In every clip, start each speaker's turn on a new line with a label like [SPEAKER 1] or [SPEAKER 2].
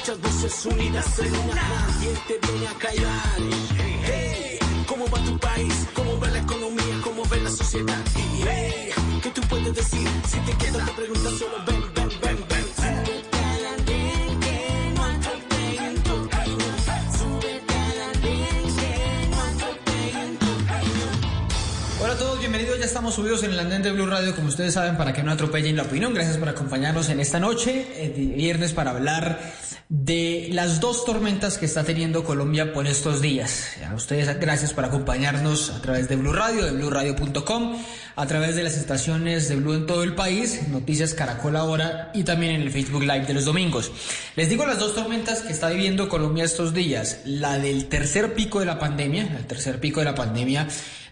[SPEAKER 1] muchas voces unidas en una. ¿Quién te viene a callar? Hey, ¿Cómo va tu país? ¿Cómo va la economía? ¿Cómo ve la sociedad? Hey, ¿Qué tú puedes decir? Si te quedas te preguntas solo ven.
[SPEAKER 2] Estamos subidos en el andén de Blue Radio, como ustedes saben, para que no atropellen la opinión. Gracias por acompañarnos en esta noche, eh, viernes, para hablar de las dos tormentas que está teniendo Colombia por estos días. A ustedes, gracias por acompañarnos a través de Blue Radio, de BlueRadio.com, a través de las estaciones de Blue en todo el país, Noticias Caracol ahora y también en el Facebook Live de los domingos. Les digo las dos tormentas que está viviendo Colombia estos días. La del tercer pico de la pandemia, el tercer pico de la pandemia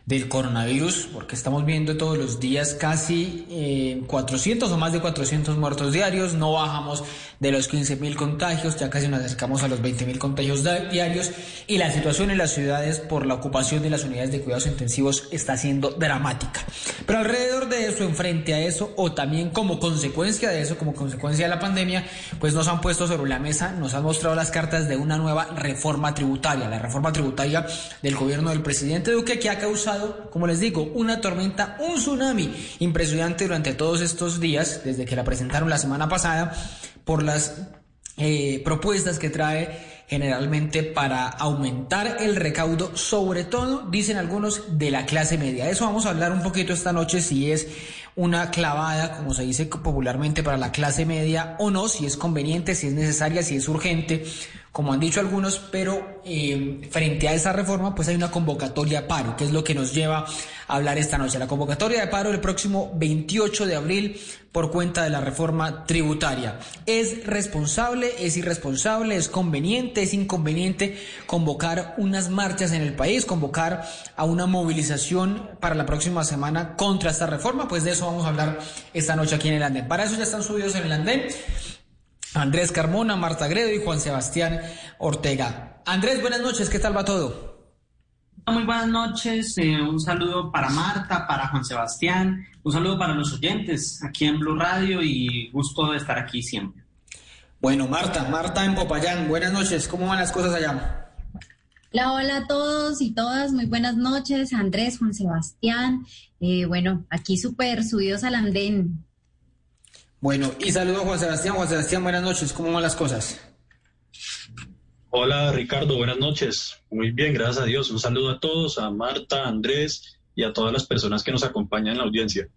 [SPEAKER 2] del coronavirus, porque estamos viendo todos los días casi eh, 400 o más de 400 muertos diarios, no bajamos de los 15 mil contagios, ya casi nos acercamos a los 20 mil contagios diarios y la situación en las ciudades por la ocupación de las unidades de cuidados intensivos está siendo dramática. Pero alrededor de eso, enfrente a eso, o también como consecuencia de eso, como consecuencia de la pandemia, pues nos han puesto sobre la mesa, nos han mostrado las cartas de una nueva reforma tributaria, la reforma tributaria del gobierno del presidente Duque que ha causado como les digo, una tormenta, un tsunami impresionante durante todos estos días, desde que la presentaron la semana pasada, por las eh, propuestas que trae generalmente para aumentar el recaudo, sobre todo, dicen algunos, de la clase media. De eso vamos a hablar un poquito esta noche, si es una clavada, como se dice popularmente, para la clase media o no, si es conveniente, si es necesaria, si es urgente como han dicho algunos, pero eh, frente a esa reforma pues hay una convocatoria a paro, que es lo que nos lleva a hablar esta noche. La convocatoria de paro el próximo 28 de abril por cuenta de la reforma tributaria. ¿Es responsable, es irresponsable, es conveniente, es inconveniente convocar unas marchas en el país, convocar a una movilización para la próxima semana contra esta reforma? Pues de eso vamos a hablar esta noche aquí en el andén. Para eso ya están subidos en el andén. Andrés Carmona, Marta Gredo y Juan Sebastián Ortega. Andrés, buenas noches, ¿qué tal va todo?
[SPEAKER 3] Muy buenas noches, eh, un saludo para Marta, para Juan Sebastián, un saludo para los oyentes aquí en Blue Radio y gusto de estar aquí siempre.
[SPEAKER 2] Bueno, Marta, Marta en Popayán, buenas noches, ¿cómo van las cosas allá?
[SPEAKER 4] Hola, hola a todos y todas, muy buenas noches, Andrés, Juan Sebastián, eh, bueno, aquí súper subidos al andén,
[SPEAKER 2] bueno, y saludo a Juan Sebastián. Juan Sebastián, buenas noches. ¿Cómo van las cosas?
[SPEAKER 5] Hola Ricardo, buenas noches. Muy bien, gracias a Dios. Un saludo a todos, a Marta, a Andrés y a todas las personas que nos acompañan en la audiencia.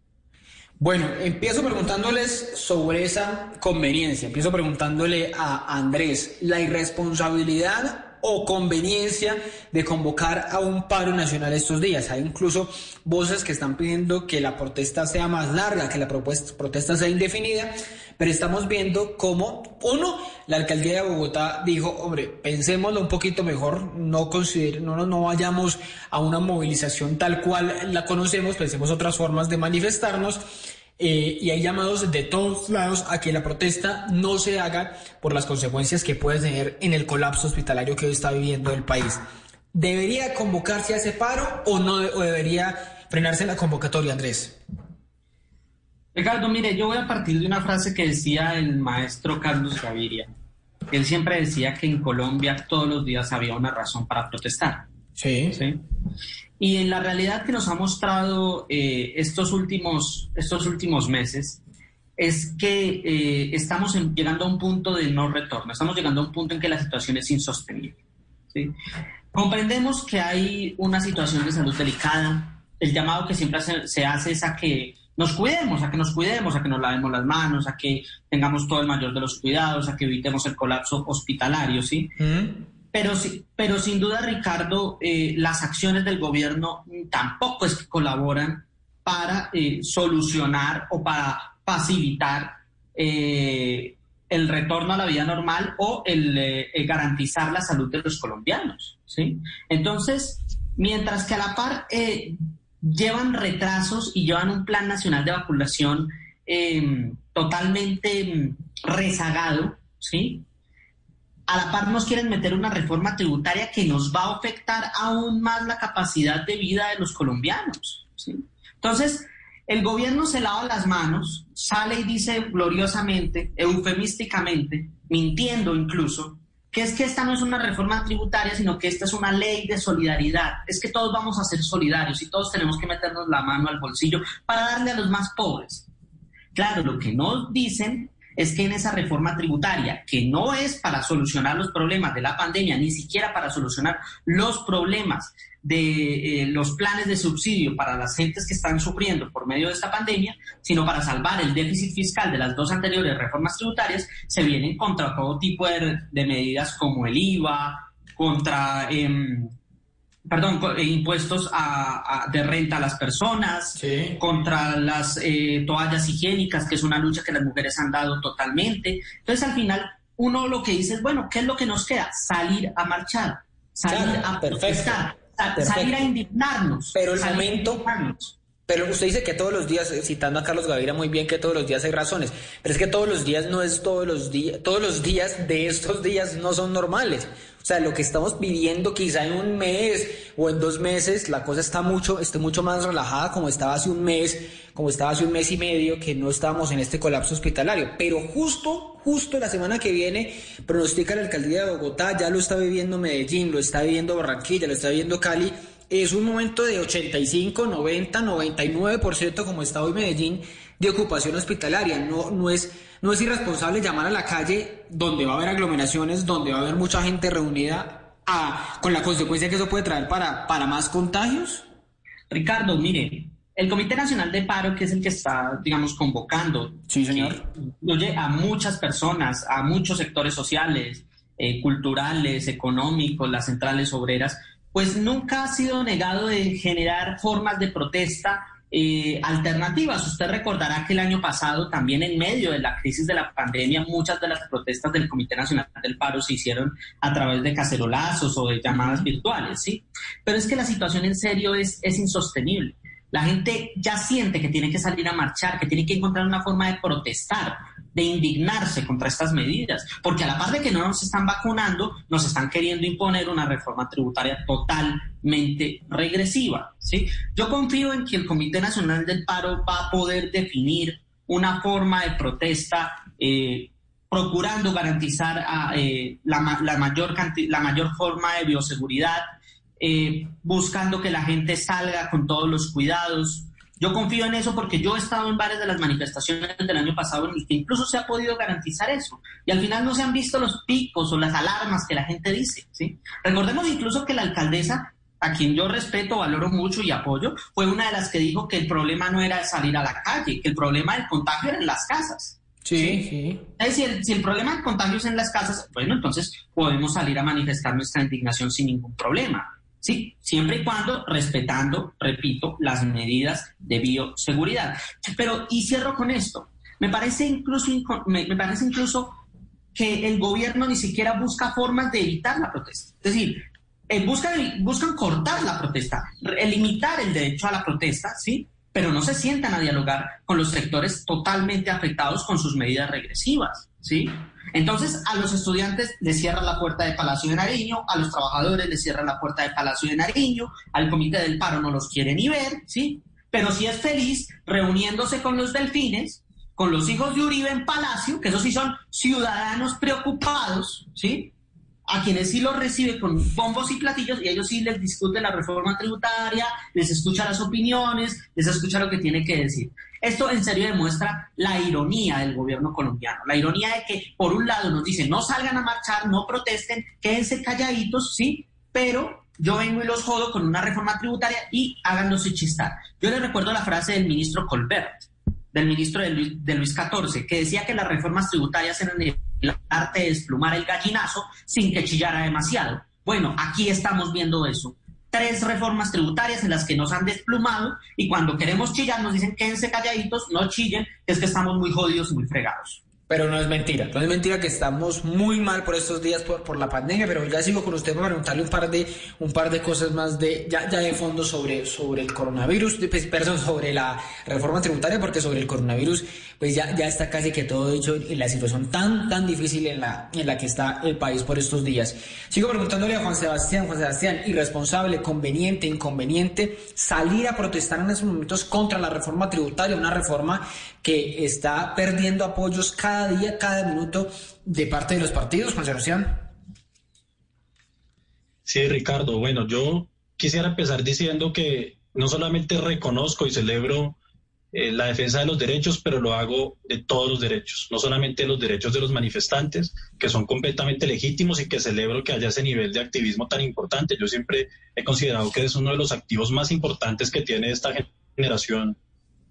[SPEAKER 2] Bueno, empiezo preguntándoles sobre esa conveniencia. Empiezo preguntándole a Andrés, la irresponsabilidad o conveniencia de convocar a un paro nacional estos días. Hay incluso voces que están pidiendo que la protesta sea más larga, que la protesta sea indefinida, pero estamos viendo cómo, uno, la alcaldía de Bogotá dijo, hombre, pensémoslo un poquito mejor, no, no, no vayamos a una movilización tal cual la conocemos, pensemos otras formas de manifestarnos. Eh, y hay llamados de todos lados a que la protesta no se haga por las consecuencias que puede tener en el colapso hospitalario que hoy está viviendo el país. ¿Debería convocarse a ese paro o no o debería frenarse la convocatoria, Andrés?
[SPEAKER 3] Ricardo, mire, yo voy a partir de una frase que decía el maestro Carlos Gaviria. Él siempre decía que en Colombia todos los días había una razón para protestar.
[SPEAKER 2] Sí.
[SPEAKER 3] ¿sí? Y en la realidad que nos ha mostrado eh, estos, últimos, estos últimos meses es que eh, estamos llegando a un punto de no retorno, estamos llegando a un punto en que la situación es insostenible. ¿sí? Comprendemos que hay una situación de salud delicada, el llamado que siempre se hace es a que nos cuidemos, a que nos cuidemos, a que nos lavemos las manos, a que tengamos todo el mayor de los cuidados, a que evitemos el colapso hospitalario, ¿sí? Pero, pero sin duda, Ricardo, eh, las acciones del gobierno tampoco es que colaboran para eh, solucionar o para facilitar eh, el retorno a la vida normal o el garantizar la salud de los colombianos. ¿sí? Entonces, mientras que a la par llevan retrasos y llevan un plan nacional de vacunación totalmente rezagado, ¿sí? A la par nos quieren meter una reforma tributaria que nos va a afectar aún más la capacidad de vida de los colombianos. Entonces, el gobierno se lava las manos, sale y dice gloriosamente, eufemísticamente, mintiendo incluso, que es que esta no es una reforma tributaria, sino que esta es una ley de solidaridad. Es que todos vamos a ser solidarios y todos tenemos que meternos la mano al bolsillo para darle a los más pobres. Claro, lo que no dicen es que en esa reforma tributaria, que no es para solucionar los problemas de la pandemia, ni siquiera para solucionar los problemas de eh, los planes de subsidio para las gentes que están sufriendo por medio de esta pandemia, sino para salvar el déficit fiscal de las dos anteriores reformas tributarias, se vienen contra todo tipo de, medidas como el IVA, contra... Em, perdón, eh, impuestos de renta a las personas, contra las eh, toallas higiénicas, que es una lucha que las mujeres han dado totalmente. Entonces, al final, uno lo que dice es, bueno, ¿qué es lo que nos queda? Salir a marchar, salir a protestar, salir a indignarnos.
[SPEAKER 2] Pero el momento... Pero usted dice que todos los días, eh, citando a Carlos Gaviria muy bien, que todos los días hay razones, pero es que todos los días no es todos los días, todos los días de estos días no son normales. O sea, lo que estamos viviendo quizá en un mes o en dos meses, la cosa está mucho, esté mucho más relajada como estaba hace un mes, como estaba hace un mes y medio, que no estábamos en este colapso hospitalario. Pero justo, justo la semana que viene, pronostica la alcaldía de Bogotá, ya lo está viviendo Medellín, lo está viviendo Barranquilla, lo está viviendo Cali. Es un momento de 85, 90, 99% como está hoy Medellín de ocupación hospitalaria. No, no es no es irresponsable llamar a la calle donde va a haber aglomeraciones, donde va a haber mucha gente reunida, a, con la consecuencia que eso puede traer para, para más contagios?
[SPEAKER 3] Ricardo, mire, el Comité Nacional de Paro, que es el que está, digamos, convocando,
[SPEAKER 2] sí, señor.
[SPEAKER 3] incluye a muchas personas, a muchos sectores sociales, eh, culturales, económicos, las centrales obreras, pues nunca ha sido negado de generar formas de protesta eh, alternativas. Usted recordará que el año pasado, también en medio de la crisis de la pandemia, muchas de las protestas del Comité Nacional del Paro se hicieron a través de cacerolazos o de llamadas virtuales, ¿sí? Pero es que la situación en serio es, es insostenible. La gente ya siente que tiene que salir a marchar, que tiene que encontrar una forma de protestar, de indignarse contra estas medidas, porque a la par de que no nos están vacunando, nos están queriendo imponer una reforma tributaria totalmente regresiva. ¿sí? Yo confío en que el Comité Nacional del Paro va a poder definir una forma de protesta eh, procurando garantizar eh, la, mayor la mayor forma de bioseguridad, eh, buscando que la gente salga con todos los cuidados, yo confío en eso porque yo he estado en varias de las manifestaciones del año pasado en las que incluso se ha podido garantizar eso. Y al final no se han visto los picos o las alarmas que la gente dice. ¿sí? Recordemos incluso que la alcaldesa, a quien yo respeto, valoro mucho y apoyo, fue una de las que dijo que el problema no era salir a la calle, que el problema del contagio era en las casas.
[SPEAKER 2] Sí, sí.
[SPEAKER 3] Si, el, si el problema del contagio es en las casas, bueno, entonces podemos salir a manifestar nuestra indignación sin ningún problema. Sí, siempre y cuando respetando, repito, las medidas de bioseguridad. Pero, y cierro con esto, me parece incluso, me, parece incluso que el gobierno ni siquiera busca formas de evitar la protesta. Es decir, eh, buscan, buscan cortar la protesta, limitar el derecho a la protesta, ¿sí? Pero no se sientan a dialogar con los sectores totalmente afectados con sus medidas regresivas, ¿sí? Entonces, a los estudiantes les cierran la puerta de Palacio de Nariño, a los trabajadores les cierran la puerta de Palacio de Nariño, al comité del paro no los quiere ni ver, ¿sí? Pero sí es feliz reuniéndose con los delfines, con los hijos de Uribe en Palacio, que esos sí son ciudadanos preocupados, ¿sí? A quienes sí los recibe con bombos y platillos y ellos sí les discute la reforma tributaria, les escucha las opiniones, les escucha lo que tiene que decir. Esto en serio demuestra la ironía del gobierno colombiano, la ironía de que por un lado nos dicen no salgan a marchar, no protesten, quédense calladitos, sí, pero yo vengo y los jodo con una reforma tributaria y háganos chistar. Yo les recuerdo la frase del ministro Colbert, del ministro de Luis, de Luis XIV, que decía que las reformas tributarias eran el arte de desplumar el gallinazo sin que chillara demasiado. Bueno, aquí estamos viendo eso tres reformas tributarias en las que nos han desplumado y cuando queremos chillar nos dicen quédense calladitos, no chillen, es que estamos muy jodidos y muy fregados.
[SPEAKER 2] Pero no es mentira, no es mentira que estamos muy mal por estos días por, por la pandemia, pero ya sigo con usted para preguntarle un par de, un par de cosas más de, ya, ya de fondo sobre, sobre el coronavirus, pues, perdón, sobre la reforma tributaria, porque sobre el coronavirus, pues ya, ya está casi que todo dicho en la situación tan, tan difícil en la, en la que está el país por estos días. Sigo preguntándole a Juan Sebastián, Juan Sebastián, irresponsable, conveniente, inconveniente, salir a protestar en estos momentos contra la reforma tributaria, una reforma que está perdiendo apoyos cada día, cada minuto de parte de los partidos, Juan Sebastián.
[SPEAKER 5] Sí, Ricardo. Bueno, yo quisiera empezar diciendo que no solamente reconozco y celebro eh, la defensa de los derechos, pero lo hago de todos los derechos, no solamente los derechos de los manifestantes, que son completamente legítimos y que celebro que haya ese nivel de activismo tan importante. Yo siempre he considerado que es uno de los activos más importantes que tiene esta generación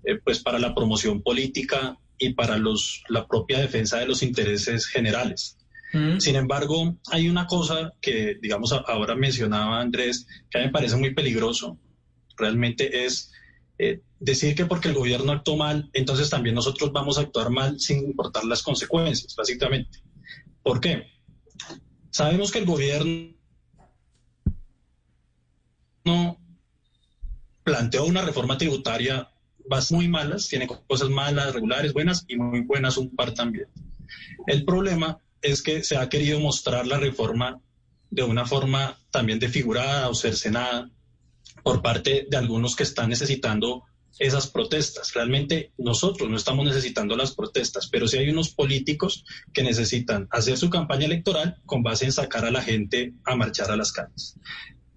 [SPEAKER 5] eh, pues para la promoción política y para los, la propia defensa de los intereses generales. Mm. Sin embargo, hay una cosa que, digamos, ahora mencionaba Andrés, que a mí me parece muy peligroso. Realmente es eh, decir que porque el gobierno actuó mal, entonces también nosotros vamos a actuar mal sin importar las consecuencias, básicamente. ¿Por qué? Sabemos que el gobierno no planteó una reforma tributaria muy malas, tiene cosas malas, regulares, buenas y muy buenas un par también. El problema es que se ha querido mostrar la reforma de una forma también desfigurada o cercenada por parte de algunos que están necesitando esas protestas. Realmente nosotros no estamos necesitando las protestas, pero sí hay unos políticos que necesitan hacer su campaña electoral con base en sacar a la gente a marchar a las calles.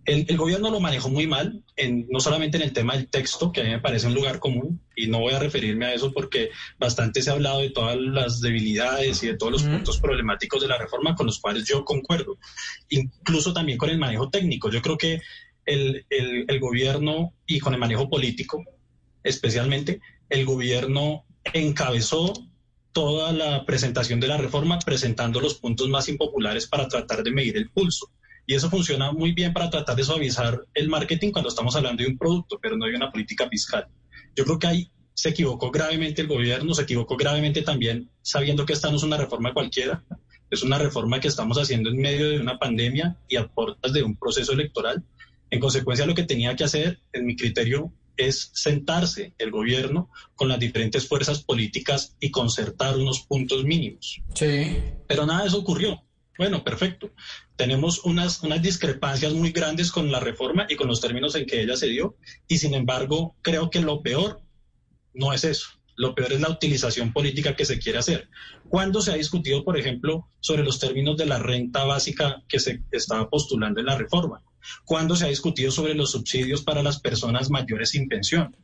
[SPEAKER 5] El, gobierno lo manejó muy mal, en, no solamente en el tema del texto, que a mí me parece un lugar común, y no voy a referirme a eso porque bastante se ha hablado de todas las debilidades y de todos los puntos problemáticos de la reforma con los cuales yo concuerdo, incluso también con el manejo técnico. Yo creo que el, el gobierno y con el manejo político, especialmente, el gobierno encabezó toda la presentación de la reforma presentando los puntos más impopulares para tratar de medir el pulso. Y eso funciona muy bien para tratar de suavizar el marketing cuando estamos hablando de un producto, pero no de una política fiscal. Yo creo que ahí se equivocó gravemente el gobierno, se equivocó gravemente también sabiendo que esta no es una reforma cualquiera, es una reforma que estamos haciendo en medio de una pandemia y a puertas de un proceso electoral. En consecuencia, lo que tenía que hacer, en mi criterio, es sentarse el gobierno con las diferentes fuerzas políticas y concertar unos puntos mínimos.
[SPEAKER 2] Sí.
[SPEAKER 5] Pero nada de eso ocurrió. Bueno, perfecto. Tenemos unas, unas discrepancias muy grandes con la reforma y con los términos en que ella se dio, y sin embargo, creo que lo peor no es eso. Lo peor es la utilización política que se quiere hacer. ¿Cuándo se ha discutido, por ejemplo, sobre los términos de la renta básica que se estaba postulando en la reforma? ¿Cuándo se ha discutido sobre los subsidios para las personas mayores sin pensión?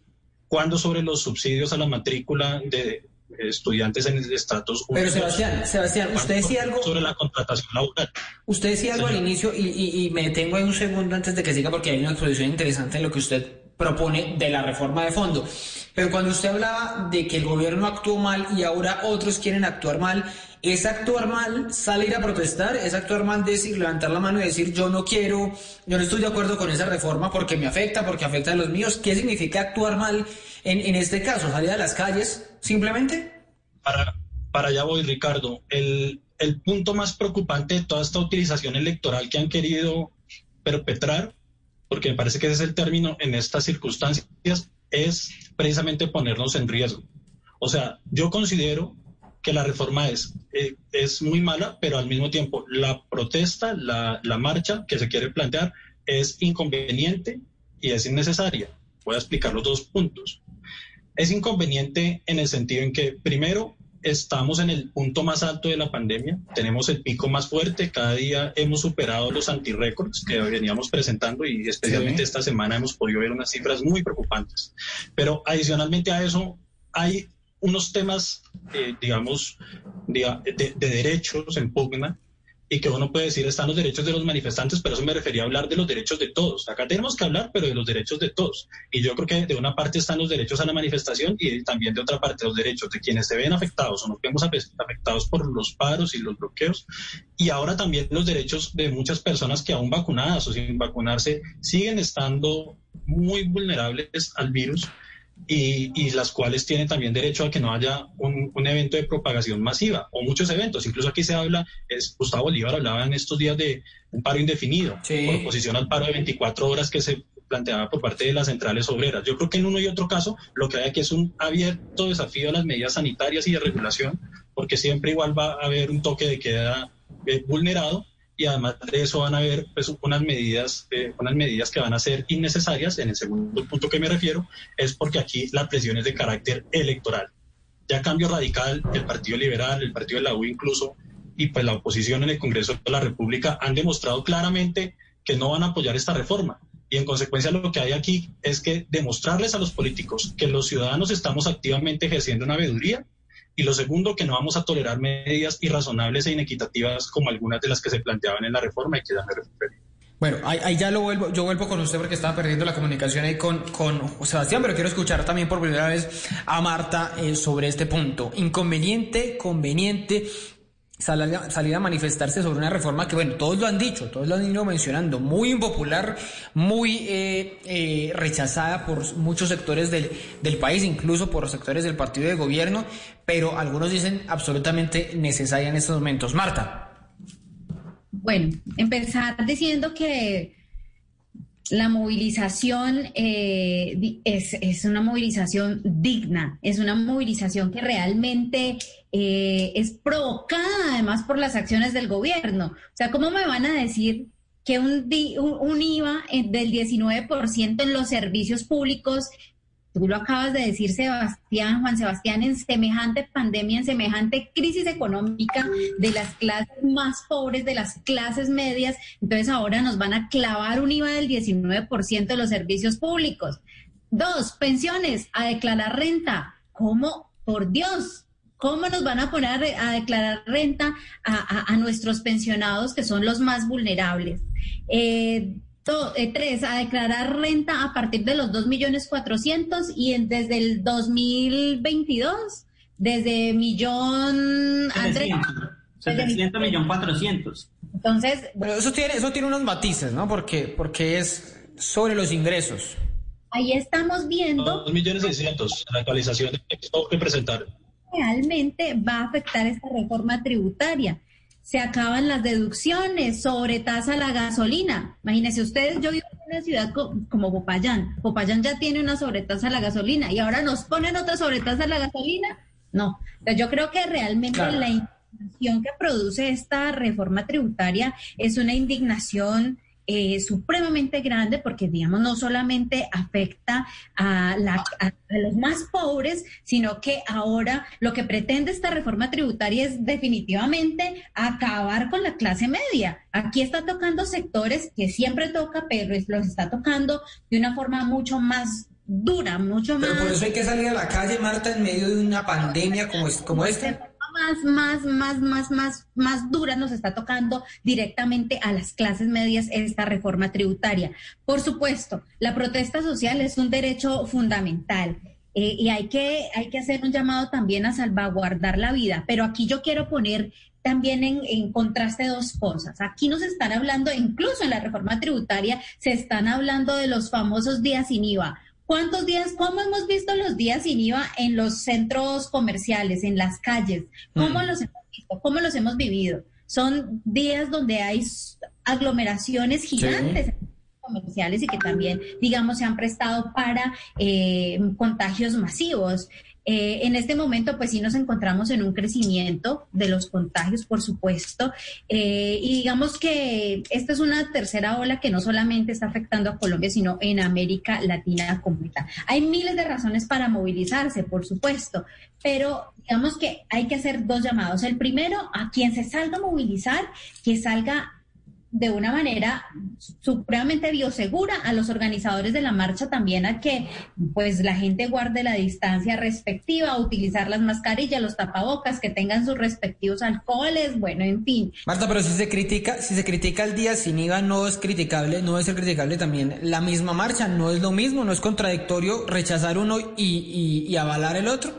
[SPEAKER 5] ¿Cuándo sobre los subsidios a la matrícula de, estudiantes en el estatus.
[SPEAKER 2] Pero Sebastián, Sebastián, usted decía algo
[SPEAKER 5] sobre la contratación laboral.
[SPEAKER 2] Usted decía algo al inicio y, me detengo ahí un segundo antes de que siga porque hay una exposición interesante en lo que usted propone de la reforma de fondo. Pero cuando usted hablaba de que el gobierno actuó mal y ahora otros quieren actuar mal, ¿es actuar mal salir a protestar? ¿Es actuar mal decir, levantar la mano y decir yo no quiero, yo no estoy de acuerdo con esa reforma porque me afecta, porque afecta a los míos? ¿Qué significa actuar mal en, en este caso? ¿Salir a las calles simplemente?
[SPEAKER 5] Para, para allá voy, Ricardo. El, el punto más preocupante de toda esta utilización electoral que han querido perpetrar porque me parece que ese es el término en estas circunstancias, es precisamente ponernos en riesgo. O sea, yo considero que la reforma es, eh, es muy mala, pero al mismo tiempo la protesta, la, la marcha que se quiere plantear es inconveniente y es innecesaria. Voy a explicar los dos puntos. Es inconveniente en el sentido en que, primero, estamos en el punto más alto de la pandemia, tenemos el pico más fuerte, cada día hemos superado los antirécords que veníamos presentando y especialmente esta semana hemos podido ver unas cifras muy preocupantes. Pero adicionalmente a eso hay unos temas, eh, digamos, de, de derechos en pugna y que uno puede decir están los derechos de los manifestantes, pero eso me refería a hablar de los derechos de todos. Acá tenemos que hablar, pero de los derechos de todos. Y yo creo que de una parte están los derechos a la manifestación y también de otra parte los derechos de quienes se ven afectados o nos vemos afectados por los paros y los bloqueos. Y ahora también los derechos de muchas personas que aún vacunadas o sin vacunarse siguen estando muy vulnerables al virus y, las cuales tienen también derecho a que no haya un, evento de propagación masiva o muchos eventos. Incluso aquí se habla, es, Gustavo Bolívar hablaba en estos días de un paro indefinido por oposición al paro de 24 horas que se planteaba por parte de las centrales obreras. Yo creo que en uno y otro caso lo que hay aquí es un abierto desafío a las medidas sanitarias y de regulación, porque siempre igual va a haber un toque de queda eh, vulnerado y además de eso van a haber pues, unas medidas eh, unas medidas que van a ser innecesarias en el segundo punto que me refiero es porque aquí la presión es de carácter electoral. Ya cambio radical el Partido Liberal el Partido de la U incluso y pues la oposición en el Congreso de la República han demostrado claramente que no van a apoyar esta reforma. Y en consecuencia lo que hay aquí es que demostrarles a los políticos que los ciudadanos estamos activamente ejerciendo una veeduría y lo segundo, que no vamos a tolerar medidas irrazonables e inequitativas como algunas de las que se planteaban en la reforma y que ya me referí.
[SPEAKER 2] Bueno, ahí, ya lo vuelvo, yo vuelvo con usted porque estaba perdiendo la comunicación ahí con, con Sebastián, pero quiero escuchar también por primera vez a Marta eh, sobre este punto. Inconveniente, conveniente, salir a manifestarse sobre una reforma que, bueno, todos lo han dicho, todos lo han ido mencionando, muy impopular, muy eh, eh, rechazada por muchos sectores del, del, país, incluso por sectores del partido de gobierno, pero algunos dicen absolutamente necesaria en estos momentos. Marta.
[SPEAKER 4] Bueno, empezar diciendo que la movilización eh, es, es, una movilización digna, es una movilización que realmente eh, es provocada además por las acciones del gobierno. O sea, ¿cómo me van a decir que un, un IVA del 19% en los servicios públicos Tú lo acabas de decir, Sebastián, Juan Sebastián, en semejante pandemia, en semejante crisis económica de las clases más pobres, de las clases medias, entonces ahora nos van a clavar un IVA del 19% de los servicios públicos. Dos, pensiones, a declarar renta. ¿Cómo? Por Dios, ¿Cómo nos van a poner a, declarar renta a, nuestros pensionados que son los más vulnerables? Eh, eh, tres, a declarar renta a partir de los 2.400.000 y en, desde el 2022, desde millón...
[SPEAKER 3] 700, millón 400.
[SPEAKER 4] Entonces...
[SPEAKER 2] Bueno, eso tiene, eso tiene unos matices, ¿no? Porque, porque es sobre los ingresos.
[SPEAKER 4] Ahí estamos viendo...
[SPEAKER 5] 2 millones 600, la actualización que presentar.
[SPEAKER 4] Realmente va a afectar esta reforma tributaria se acaban las deducciones, sobre tasa la gasolina. Imagínense ustedes, yo vivo en una ciudad como Popayán. Popayán ya tiene una sobretasa a la gasolina y ahora nos ponen otra sobretasa a la gasolina. No, yo creo que realmente la indignación que produce esta reforma tributaria es una indignación eh, supremamente grande porque, digamos, no solamente afecta a, los más pobres, sino que ahora lo que pretende esta reforma tributaria es definitivamente acabar con la clase media. Aquí está tocando sectores que siempre toca, pero los está tocando de una forma mucho más dura, mucho más...
[SPEAKER 2] Pero por eso hay que salir a la calle, Marta, en medio de una pandemia como, como esta
[SPEAKER 4] más, más, más, más, más, más dura nos está tocando directamente a las clases medias esta reforma tributaria. Por supuesto, la protesta social es un derecho fundamental. Eh, y hay que, hay que hacer un llamado también a salvaguardar la vida. Pero aquí yo quiero poner también en, en, contraste dos cosas. Aquí nos están hablando, incluso en la reforma tributaria, se están hablando de los famosos días sin IVA. ¿Cuántos días, cómo hemos visto los días sin IVA en los centros comerciales, en las calles? ¿Cómo mm. los hemos visto? ¿Cómo los hemos vivido? Son días donde hay aglomeraciones gigantes. comerciales y que también, digamos, se han prestado para eh, contagios masivos. Eh, en este momento, pues sí nos encontramos en un crecimiento de los contagios, por supuesto, eh, y digamos que esta es una tercera ola que no solamente está afectando a Colombia, sino en América Latina completa. Hay miles de razones para movilizarse, por supuesto, pero digamos que hay que hacer dos llamados. El primero, a quien se salga a movilizar, que salga de una manera supremamente biosegura a los organizadores de la marcha también a que pues la gente guarde la distancia respectiva, utilizar las mascarillas, los tapabocas, que tengan sus respectivos alcoholes, bueno, en fin.
[SPEAKER 2] Marta, pero si se critica, si se critica el día sin IVA no es criticable, no es ser criticable también la misma marcha, no es lo mismo, no es contradictorio rechazar uno y, y, avalar el otro.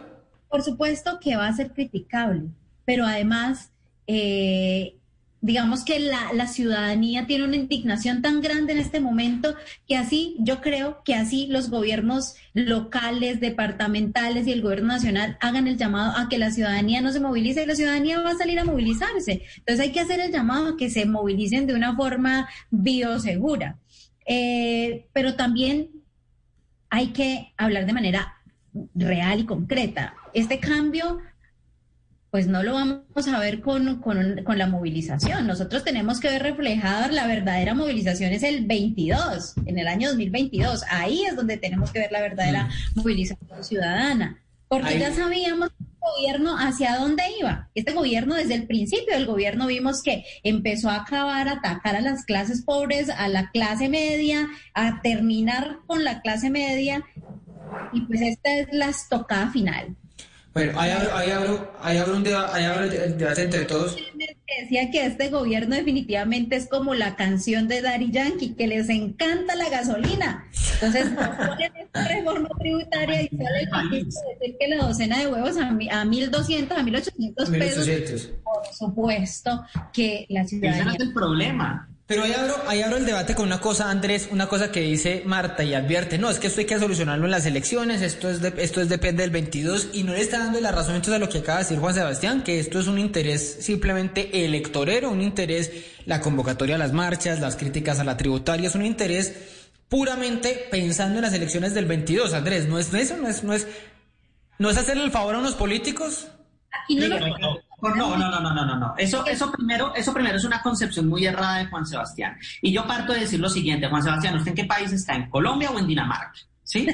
[SPEAKER 4] Por supuesto que va a ser criticable, pero además eh, digamos que la, la, ciudadanía tiene una indignación tan grande en este momento que así, yo creo que así los gobiernos locales, departamentales y el gobierno nacional hagan el llamado a que la ciudadanía no se movilice y la ciudadanía va a salir a movilizarse. Entonces hay que hacer el llamado a que se movilicen de una forma biosegura. Eh, pero también hay que hablar de manera real y concreta. Este cambio pues no lo vamos a ver con, la movilización. Nosotros tenemos que ver reflejada la verdadera movilización es el 22, en el año 2022. Ahí es donde tenemos que ver la verdadera mm. movilización ciudadana. Porque ya sabíamos el gobierno hacia dónde iba. Este gobierno, desde el principio del gobierno, vimos que empezó a acabar, a atacar a las clases pobres, a la clase media, a terminar con la clase media. Y pues esta es la estocada final.
[SPEAKER 2] Bueno, ahí abro, ahí un debate entre todos.
[SPEAKER 4] Decía que este gobierno definitivamente es como la canción de Daddy Yankee, que les encanta la gasolina. Entonces, ponen esta reforma tributaria y sale el decir que la docena de huevos a, a 1.200, a 1.800 pesos. Por supuesto que la ciudadanía...
[SPEAKER 3] Ese es el problema.
[SPEAKER 2] Pero ahí abro, ahí abro el debate con una cosa, Andrés, una cosa que dice Marta y advierte, no, es que esto hay que solucionarlo en las elecciones, esto es de, esto es depende del 22 y no le está dando la razón entonces a lo que acaba de decir Juan Sebastián, que esto es un interés simplemente electorero, un interés, la convocatoria a las marchas, las críticas a la tributaria, es un interés puramente pensando en las elecciones del 22, Andrés, ¿no es eso? ¿No es, no es, no es hacerle el favor a unos políticos?
[SPEAKER 3] no, no, no, no, no, no, Eso, eso primero, eso primero es una concepción muy errada de Juan Sebastián. Y yo parto de decir lo siguiente, Juan Sebastián, ¿usted en qué país está? ¿En Colombia o en Dinamarca? ¿Sí?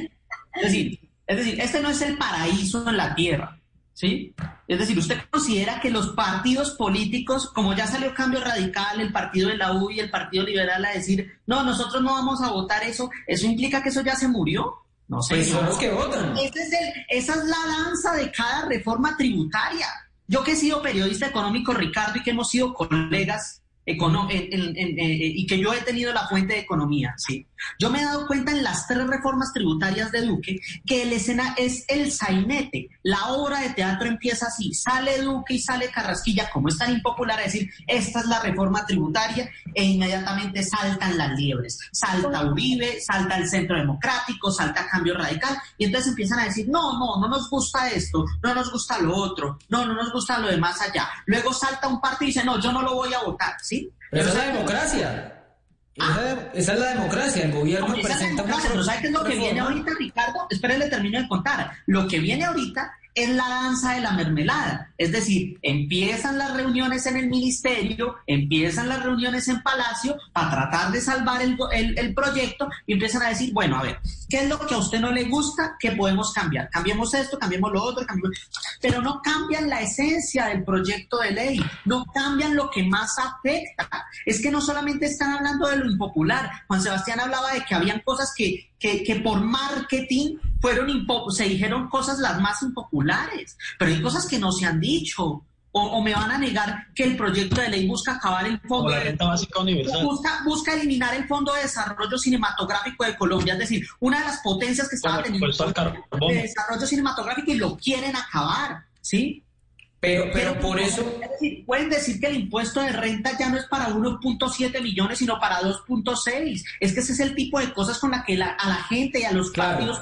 [SPEAKER 3] Es decir, es decir, este no es el paraíso en la tierra. ¿Sí? Es decir, usted considera que los partidos políticos, como ya salió Cambio Radical, el partido de la U y el Partido Liberal a decir, no, nosotros no vamos a votar eso, ¿eso implica que eso ya se murió?
[SPEAKER 2] No sé. Pues son los que votan.
[SPEAKER 3] esa es la danza de cada reforma tributaria. Yo que he sido periodista económico, Ricardo, y que hemos sido colegas eh, y que yo he tenido la fuente de economía, ¿sí? Yo me he dado cuenta en las tres reformas tributarias de Duque que el escena es el sainete. La obra de teatro empieza así, sale Duque y sale Carrasquilla, como es tan impopular decir, esta es la reforma tributaria, e inmediatamente saltan las liebres. Salta Uribe, salta el Centro Democrático, salta Cambio Radical, y entonces empiezan a decir, no, no, no nos gusta esto, no nos gusta lo otro, no, no nos gusta lo de más allá. Luego salta un partido y dice, no, yo no lo voy a votar, ¿sí?
[SPEAKER 2] Pero esa es la democracia. Esa, es la democracia, el gobierno presenta
[SPEAKER 3] Pero ¿sabes qué es lo que viene ahorita, Ricardo? Espérenle, termino de contar. Lo que viene ahorita es la danza de la mermelada. Es decir, empiezan las reuniones en el ministerio, empiezan las reuniones en Palacio para tratar de salvar el, el, proyecto y empiezan a decir, bueno, a ver, ¿qué es lo que a usted no le gusta que podemos cambiar? Cambiemos esto, cambiemos lo otro, cambiemos... pero no cambian la esencia del proyecto de ley, no cambian lo que más afecta. Es que no solamente están hablando de lo impopular, Juan Sebastián hablaba de que habían cosas que que, por marketing fueron se dijeron cosas las más impopulares, pero hay cosas que no se han dicho. O, me van a negar que el proyecto de ley busca acabar el fondo.
[SPEAKER 5] la renta básica universal.
[SPEAKER 3] Busca, busca eliminar el Fondo de Desarrollo Cinematográfico de Colombia, es decir, una de las potencias que estaba teniendo el de desarrollo cinematográfico y lo quieren acabar, ¿sí?
[SPEAKER 2] Pero, pero por eso...
[SPEAKER 3] pueden decir que el impuesto de renta ya no es para 1.7 millones, sino para 2.6. Es que ese es el tipo de cosas con la que a la gente y a los partidos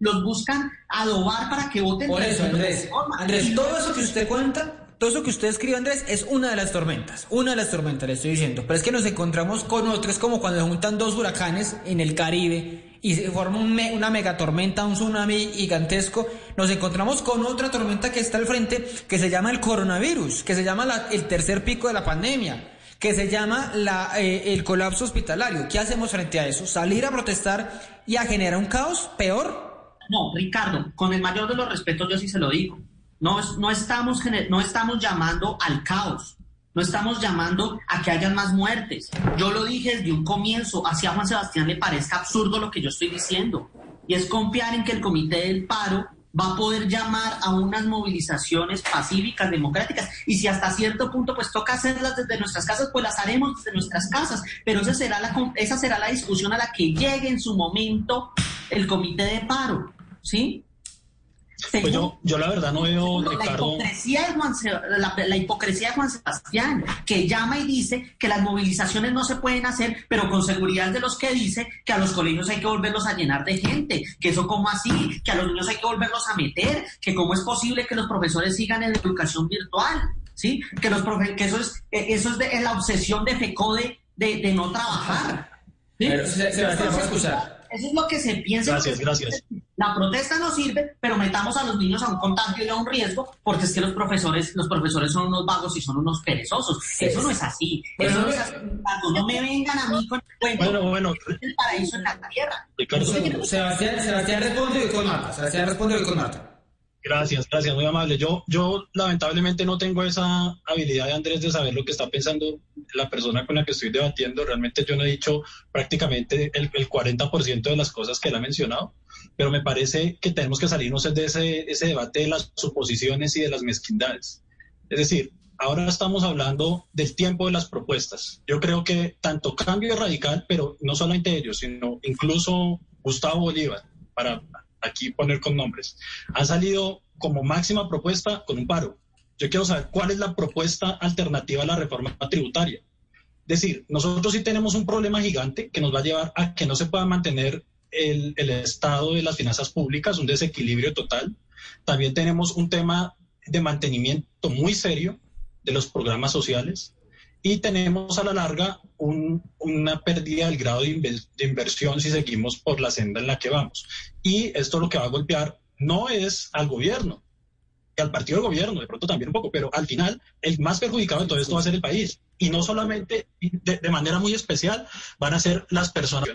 [SPEAKER 3] los buscan adobar para que voten.
[SPEAKER 2] Por eso, Andrés, Andrés, todo eso que usted cuenta, todo eso que usted escribe, Andrés, es una de las tormentas. Una de las tormentas, le estoy diciendo. Pero es que nos encontramos con otras, como cuando se juntan dos huracanes en el Caribe y se forma un una megatormenta, un tsunami gigantesco, nos encontramos con otra tormenta que está al frente, que se llama el coronavirus, que se llama el tercer pico de la pandemia, que se llama la, eh, el colapso hospitalario. ¿Qué hacemos frente a eso? ¿Salir a protestar y a generar un caos peor?
[SPEAKER 3] No, Ricardo, con el mayor de los respetos yo sí se lo digo. No, no, estamos, no estamos llamando al caos. No estamos llamando a que hayan más muertes. Yo lo dije desde un comienzo, así a Juan Sebastián le parezca absurdo lo que yo estoy diciendo. Y es confiar en que el Comité del Paro va a poder llamar a unas movilizaciones pacíficas, democráticas, y si hasta cierto punto pues toca hacerlas desde nuestras casas, pues las haremos desde nuestras casas, pero esa será la, esa será la discusión a la que llegue en su momento el comité de paro, ¿sí?
[SPEAKER 5] Pues yo, yo la verdad no veo,
[SPEAKER 3] la Hipocresía de Juan, la, hipocresía de Juan Sebastián, que llama y dice que las movilizaciones no se pueden hacer, pero con seguridad de los que dice que a los colegios hay que volverlos a llenar de gente, que eso como así, que a los niños hay que volverlos a meter, que cómo es posible que los profesores sigan en educación virtual, ¿sí? Que, los que eso es, eh, eso es, de, la obsesión de FECODE de, de no trabajar.
[SPEAKER 2] ¿sí? se, se, escuchar.
[SPEAKER 3] Eso es lo que se piensa.
[SPEAKER 5] Gracias, gracias.
[SPEAKER 3] La protesta no sirve, pero metamos a los niños a un contagio y a un riesgo, porque es que los profesores, los profesores son unos vagos y son unos perezosos. Eso no es así. Eso no es así. No me vengan a mí con
[SPEAKER 5] el Bueno, bueno.
[SPEAKER 3] El paraíso en la tierra.
[SPEAKER 2] Sebastián, Sebastián responde y con Marta. Sebastián responde y con Marta.
[SPEAKER 5] Gracias, gracias, muy amable. Yo, yo lamentablemente no tengo esa habilidad de Andrés de saber lo que está pensando la persona con la que estoy debatiendo. Realmente yo no he dicho prácticamente el, el 40% de las cosas que él ha mencionado, pero me parece que tenemos que salirnos de ese, ese debate de las suposiciones y de las mezquindades. Es decir, ahora estamos hablando del tiempo de las propuestas. Yo creo que tanto cambio radical, pero no solamente ellos, sino incluso Gustavo Bolívar, para aquí poner con nombres, han salido como máxima propuesta con un paro. Yo quiero saber cuál es la propuesta alternativa a la reforma tributaria. Es decir, nosotros sí tenemos un problema gigante que nos va a llevar a que no se pueda mantener el estado de las finanzas públicas, un desequilibrio total. También tenemos un tema de mantenimiento muy serio de los programas sociales y tenemos a la larga una pérdida del grado de, inversión si seguimos por la senda en la que vamos. Y esto lo que va a golpear no es al gobierno, al partido de gobierno, de pronto también un poco, pero al final el más perjudicado de todo esto va a ser el país. Y no solamente, de, de manera muy especial, van a ser las personas.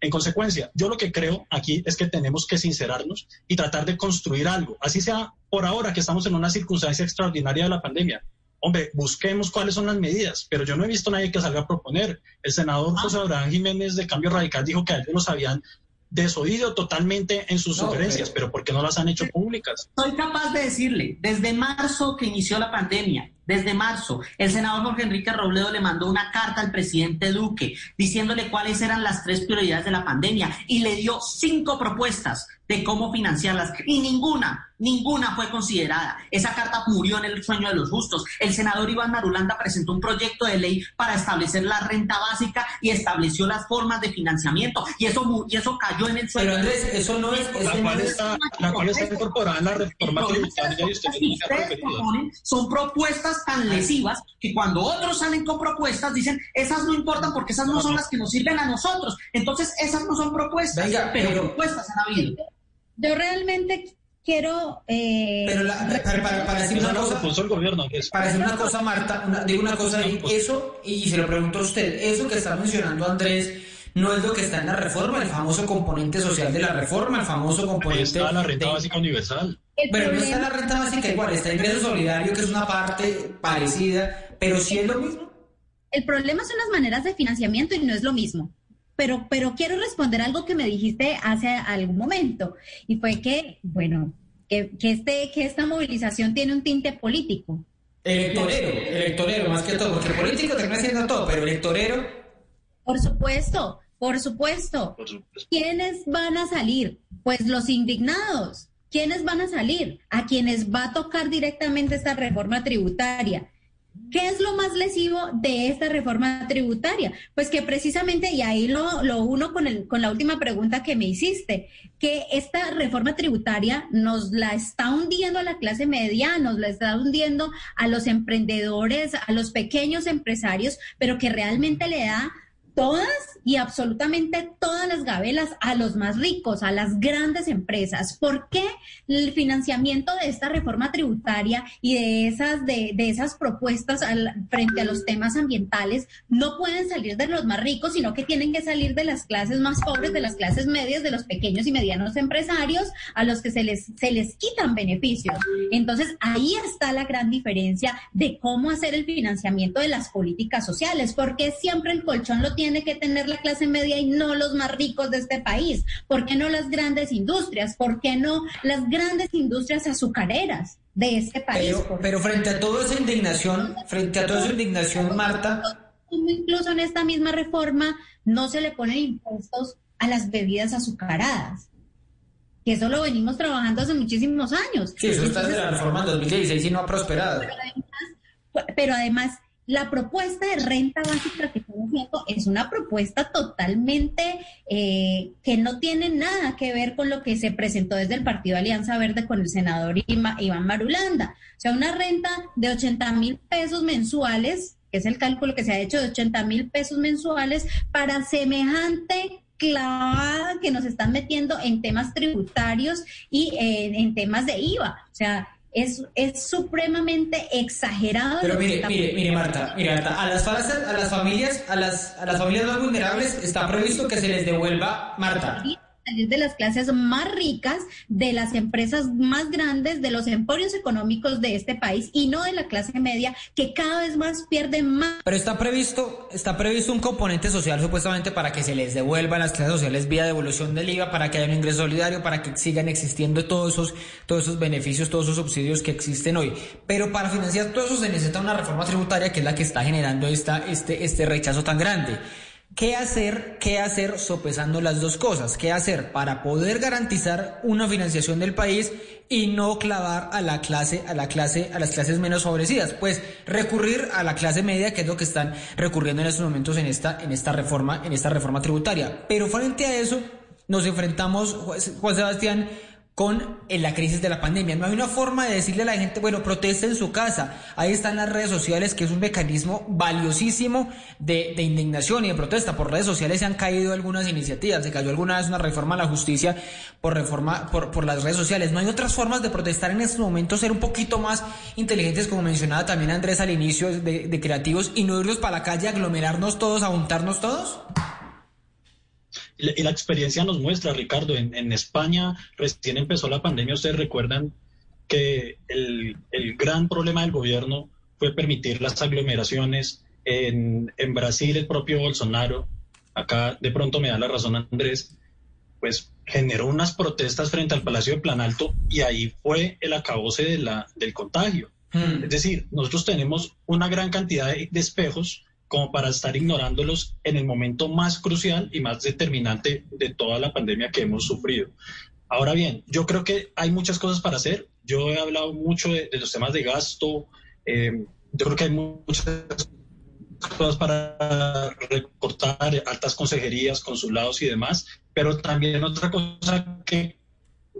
[SPEAKER 5] En consecuencia, yo lo que creo aquí es que tenemos que sincerarnos y tratar de construir algo, así sea por ahora que estamos en una circunstancia extraordinaria de la pandemia, hombre, busquemos cuáles son las medidas, pero yo no he visto a nadie que salga a proponer. El senador José Abraham Jiménez de Cambio Radical dijo que a ellos los habían desoído totalmente en sus sugerencias, pero, pero ¿por qué no las han hecho públicas?
[SPEAKER 3] Soy capaz de decirle, desde marzo que inició la pandemia, desde marzo, el senador Jorge Enrique Robledo le mandó una carta al presidente Duque diciéndole cuáles eran las tres prioridades de la pandemia y le dio cinco propuestas de cómo financiarlas y ninguna, ninguna fue considerada. Esa carta murió en el sueño de los justos. El senador Iván Marulanda presentó un proyecto de ley para establecer la renta básica y estableció las formas de financiamiento y eso y eso cayó en el sueño.
[SPEAKER 2] Pero Andrés, eso no es,
[SPEAKER 5] la cual está, la cual está incorporada en la reforma tributaria y usted
[SPEAKER 3] son propuestas tan lesivas que cuando otros salen con propuestas dicen esas no importan porque esas no son las que nos sirven a nosotros. Entonces esas no son propuestas, pero propuestas han habido.
[SPEAKER 4] Yo realmente quiero... Eh,
[SPEAKER 2] Pero para, decir una cosa...
[SPEAKER 5] el gobierno,
[SPEAKER 2] para decir una cosa, Marta, digo una cosa, eso, y se lo pregunto a usted, eso que está mencionando Andrés, no es lo que está en la reforma, el famoso componente social de la reforma, el famoso componente...
[SPEAKER 5] está la renta básica universal.
[SPEAKER 2] pero no está la renta básica igual, está el ingreso solidario, que es una parte parecida, pero sí es lo mismo.
[SPEAKER 4] El problema son las maneras de financiamiento y no es lo mismo pero, pero quiero responder algo que me dijiste hace algún momento, y fue que, bueno, que, que, este, que esta movilización tiene un tinte político.
[SPEAKER 2] Electorero, electorero más que todo, porque el político termina haciendo todo, pero electorero.
[SPEAKER 4] Por supuesto, por supuesto. por supuesto. ¿Quiénes van a salir? Pues los indignados. ¿Quiénes van a salir? A quienes va a tocar directamente esta reforma tributaria. ¿Qué es lo más lesivo de esta reforma tributaria? Pues que precisamente, y ahí lo, lo uno con, el, con la última pregunta que me hiciste, que esta reforma tributaria nos la está hundiendo a la clase media, nos la está hundiendo a los emprendedores, a los pequeños empresarios, pero que realmente le da todas y absolutamente todas las gabelas a los más ricos, a las grandes empresas. ¿Por qué el financiamiento de esta reforma tributaria y de esas, de, de esas propuestas frente a los temas ambientales no pueden salir de los más ricos, sino que tienen que salir de las clases más pobres, de las clases medias, de los pequeños y medianos empresarios, a los que se les, se les quitan beneficios? Entonces, ahí está la gran diferencia de cómo hacer el financiamiento de las políticas sociales, porque siempre el colchón lo tiene que tener la clase media y no los más ricos de este país? ¿Por qué no las grandes industrias? ¿Por qué no las grandes industrias azucareras de este país?
[SPEAKER 2] Pero, frente a toda esa indignación, frente a toda esa indignación, Marta...
[SPEAKER 4] Incluso en esta misma reforma no se le ponen impuestos a las bebidas azucaradas. que eso lo venimos trabajando hace muchísimos años.
[SPEAKER 2] Sí, eso está desde la reforma en 2016 y no ha prosperado.
[SPEAKER 4] Pero además, la propuesta de renta básica que estamos haciendo es una propuesta totalmente eh, que no tiene nada que ver con lo que se presentó desde el Partido Alianza Verde con el senador Iván Marulanda. O sea, una renta de 80 mil pesos mensuales, que es el cálculo que se ha hecho de 80 mil pesos mensuales para semejante clavada que nos están metiendo en temas tributarios y eh, en temas de IVA. O sea, es, es supremamente exagerado.
[SPEAKER 2] Pero mire, mire, mire, Marta, mire, Marta, a las, a las familias, a las, a las familias más vulnerables está previsto que se les devuelva, Marta
[SPEAKER 4] de las clases más ricas, de las empresas más grandes, de los emporios económicos de este país y no de la clase media que cada vez más pierde más.
[SPEAKER 2] Pero está previsto, está previsto un componente social supuestamente para que se les devuelva a las clases sociales vía devolución del IVA, para que haya un ingreso solidario, para que sigan existiendo todos esos, todos esos beneficios, todos esos subsidios que existen hoy. Pero para financiar todo eso se necesita una reforma tributaria que es la que está generando esta, este, este rechazo tan grande. ¿Qué hacer? ¿Qué hacer sopesando las dos cosas? ¿Qué hacer para poder garantizar una financiación del país y no clavar a la clase, a la clase, a las clases menos favorecidas? Pues recurrir a la clase media, que es lo que están recurriendo en estos momentos en esta, en esta reforma, en esta reforma tributaria. Pero frente a eso, nos enfrentamos, Juan Sebastián, con la crisis de la pandemia. No hay una forma de decirle a la gente, bueno, proteste en su casa. Ahí están las redes sociales, que es un mecanismo valiosísimo de, indignación y de protesta. Por redes sociales se han caído algunas iniciativas. Se cayó alguna vez una reforma a la justicia por reforma por, las redes sociales. No hay otras formas de protestar en estos momentos, ser un poquito más inteligentes, como mencionaba también Andrés al inicio, de, de creativos, y no irnos para la calle, aglomerarnos todos, a juntarnos todos.
[SPEAKER 5] Y la, experiencia nos muestra, Ricardo, en, España recién empezó la pandemia, ustedes recuerdan que el, gran problema del gobierno fue permitir las aglomeraciones. En, en, Brasil el propio Bolsonaro, acá de pronto me da la razón Andrés, pues generó unas protestas frente al Palacio de Planalto y ahí fue el acabose de la, del contagio. Hmm. Es decir, nosotros tenemos una gran cantidad de espejos como para estar ignorándolos en el momento más crucial y más determinante de toda la pandemia que hemos sufrido. Ahora bien, yo creo que hay muchas cosas para hacer. Yo he hablado mucho de, los temas de gasto. Eh, yo creo que hay muchas cosas para recortar, altas consejerías, consulados y demás. Pero también otra cosa que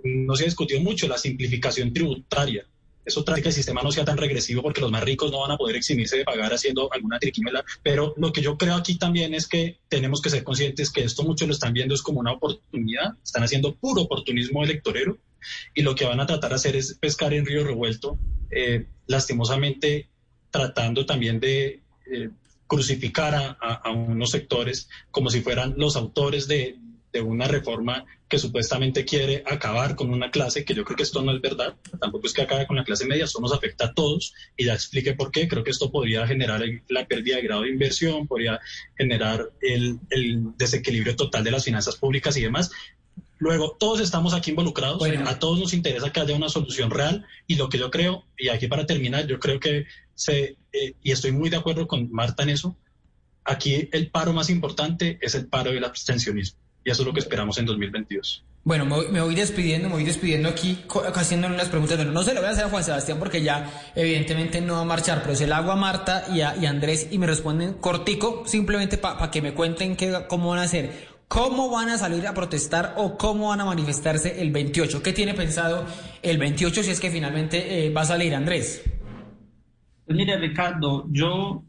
[SPEAKER 5] no se ha discutido mucho, la simplificación tributaria. Eso trae que el sistema no sea tan regresivo porque los más ricos no van a poder eximirse de pagar haciendo alguna triquimela. Pero lo que yo creo aquí también es que tenemos que ser conscientes que esto muchos lo están viendo es como una oportunidad. Están haciendo puro oportunismo electorero y lo que van a tratar de hacer es pescar en río revuelto, eh, lastimosamente tratando también de eh, crucificar a, unos sectores como si fueran los autores de, de una reforma que supuestamente quiere acabar con una clase, que yo creo que esto no es verdad, tampoco es que acabe con la clase media, esto nos afecta a todos y ya expliqué por qué, creo que esto podría generar la pérdida de grado de inversión, podría generar el, desequilibrio total de las finanzas públicas y demás. Luego, todos estamos aquí involucrados, a todos nos interesa que haya una solución real y lo que yo creo, y aquí para terminar, yo creo que se, eh, y estoy muy de acuerdo con Marta en eso, aquí el paro más importante es el paro del abstencionismo y eso es lo que esperamos en 2022.
[SPEAKER 2] Bueno, me voy, despidiendo, me voy despidiendo aquí, haciendo unas preguntas. no se lo voy a hacer a Juan Sebastián porque ya evidentemente no va a marchar, pero se lo hago a Marta y a, Andrés y me responden cortico, simplemente para que me cuenten qué, cómo van a hacer. ¿Cómo van a salir a protestar o cómo van a manifestarse el 28? ¿Qué tiene pensado el 28 si es que finalmente eh, va a salir Andrés?
[SPEAKER 3] Pues mire, Ricardo, yo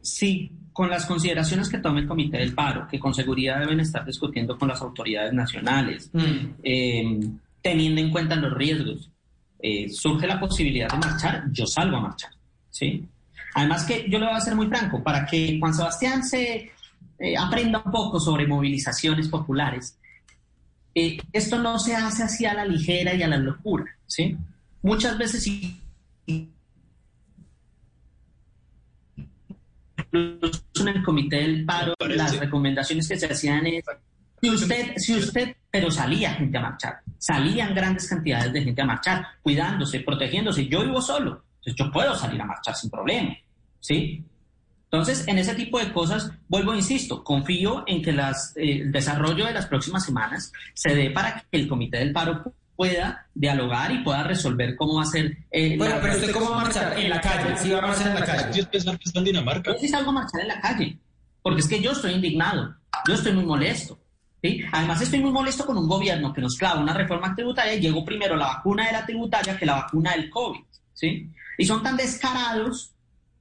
[SPEAKER 3] sí con las consideraciones que tome el Comité del Paro, que con seguridad deben estar discutiendo con las autoridades nacionales, mm. em, teniendo en cuenta los riesgos. Eh, surge la posibilidad de marchar, yo salgo a marchar. ¿sí? Además que yo le voy a ser muy franco, para que Juan Sebastián se eh, aprenda un poco sobre movilizaciones populares, eh, esto no se hace así a la ligera y a la locura. ¿sí? Muchas veces en el comité del paro, las recomendaciones que se hacían es, si usted, si usted, pero salía gente a marchar, salían grandes cantidades de gente a marchar, cuidándose, protegiéndose. Yo vivo solo, entonces yo puedo salir a marchar sin problema, ¿sí? Entonces, en ese tipo de cosas, vuelvo insisto, confío en que las, eh, el desarrollo de las próximas semanas se dé para que el Comité del Paro pueda dialogar y pueda resolver cómo va a ser...
[SPEAKER 2] Eh, bueno, pero usted cómo va a marchar en la calle, si va a marchar en la calle. Yo
[SPEAKER 5] pensar que está en Dinamarca.
[SPEAKER 3] Yo sí salgo a marchar en la calle, porque es que yo estoy indignado, yo estoy muy molesto. ¿sí? Además estoy muy molesto con un gobierno que nos clava una reforma tributaria y llegó primero la vacuna de la tributaria que la vacuna del COVID. ¿sí? Y son tan descarados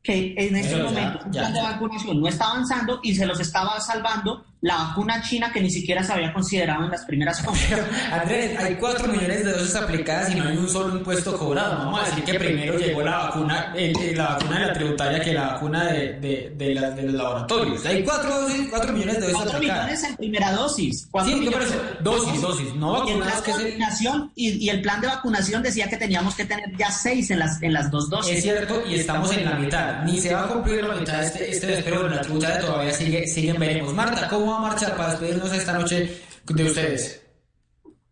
[SPEAKER 3] que en este momento el plan de vacunación no está avanzando y se los estaba salvando la vacuna china que ni siquiera se había considerado en las primeras.
[SPEAKER 2] Andrés, hay cuatro millones de dosis aplicadas y no hay un solo impuesto cobrado. Vamos a decir que primero llegó la vacuna, la vacuna de la tributaria que la vacuna de, de, de, de los laboratorios. Hay cuatro, dosis, cuatro millones de dosis
[SPEAKER 3] cuatro millones en primera dosis.
[SPEAKER 2] Sí, millones, dosis, dosis, no vacunadas.
[SPEAKER 3] Y el, plan de y, y, el plan de vacunación decía que teníamos que tener ya seis en las, en las dos dosis.
[SPEAKER 2] Es cierto, y estamos en la mitad. Ni se va a cumplir la mitad de este, este pero la tributaria todavía sigue, siguen veremos. Marta, ¿cómo a marchar para despedirnos esta noche de ustedes?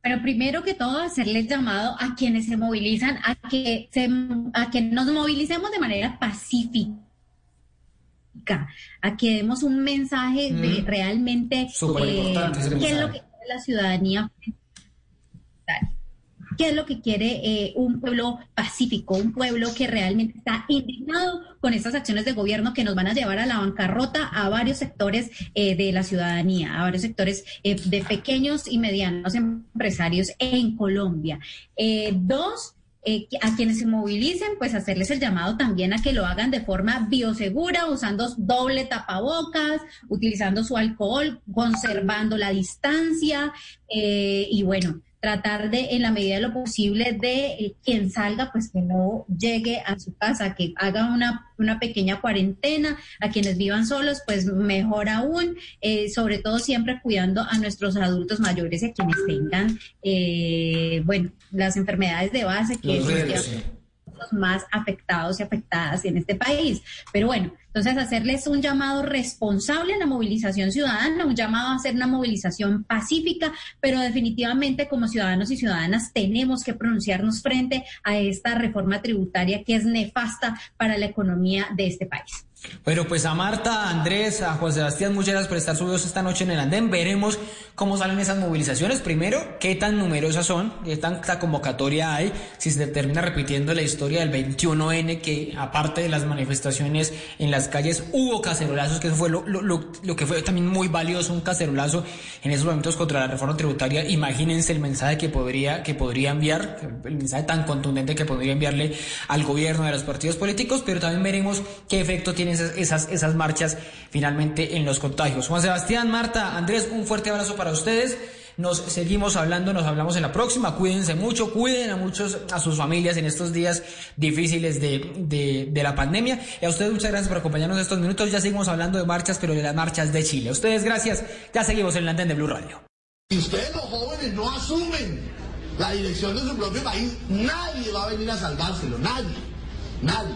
[SPEAKER 4] Pero primero que todo, hacerles llamado a quienes se movilizan a que, se, a que nos movilicemos de manera pacífica, a que demos un mensaje de realmente
[SPEAKER 2] eh,
[SPEAKER 4] qué es lo que la ciudadanía qué es lo que quiere eh, un pueblo pacífico, un pueblo que realmente está indignado con estas acciones de gobierno que nos van a llevar a la bancarrota a varios sectores eh, de la ciudadanía, a varios sectores eh, de pequeños y medianos empresarios en Colombia. dos, a quienes se movilicen, pues hacerles el llamado también a que lo hagan de forma biosegura, usando doble tapabocas, utilizando su alcohol, conservando la distancia y bueno, tratar de, en la medida de lo posible, de eh, quien salga, pues que no llegue a su casa, que haga una, una pequeña cuarentena, a quienes vivan solos, pues mejor aún, eh, sobre todo siempre cuidando a nuestros adultos mayores y a quienes tengan, eh, bueno, las enfermedades de base que los más afectados y afectadas en este país. Pero bueno, entonces hacerles un llamado responsable a la movilización ciudadana, un llamado a hacer una movilización pacífica, pero definitivamente como ciudadanos y ciudadanas tenemos que pronunciarnos frente a esta reforma tributaria que es nefasta para la economía de este país.
[SPEAKER 2] Bueno, pues a Marta, a Andrés, a Juan Sebastián, muchas gracias por estar subidos esta noche en el andén. Veremos cómo salen esas movilizaciones. Primero, qué tan numerosas son, qué tanta convocatoria hay, si se termina repitiendo la historia del 21N, que aparte de las manifestaciones en las calles hubo cacerolazos, que eso fue lo, lo, lo, que fue también muy valioso, un cacerolazo en esos momentos contra la reforma tributaria. Imagínense el mensaje que podría, que podría enviar, el mensaje tan contundente que podría enviarle al gobierno de los partidos políticos, pero también veremos qué efecto tiene esas, esas, marchas finalmente en los contagios. Juan Sebastián, Marta, Andrés, un fuerte abrazo para ustedes. Nos seguimos hablando, nos hablamos en la próxima. Cuídense mucho, cuiden a muchos, a sus familias en estos días difíciles de, de, la pandemia. Y a ustedes muchas gracias por acompañarnos estos minutos. Ya seguimos hablando de marchas, pero de las marchas de Chile. A ustedes gracias. Ya seguimos en la antena de Blue Radio.
[SPEAKER 6] Si ustedes los jóvenes no asumen la dirección de su propio país, nadie va a venir a salvárselo, nadie, nadie.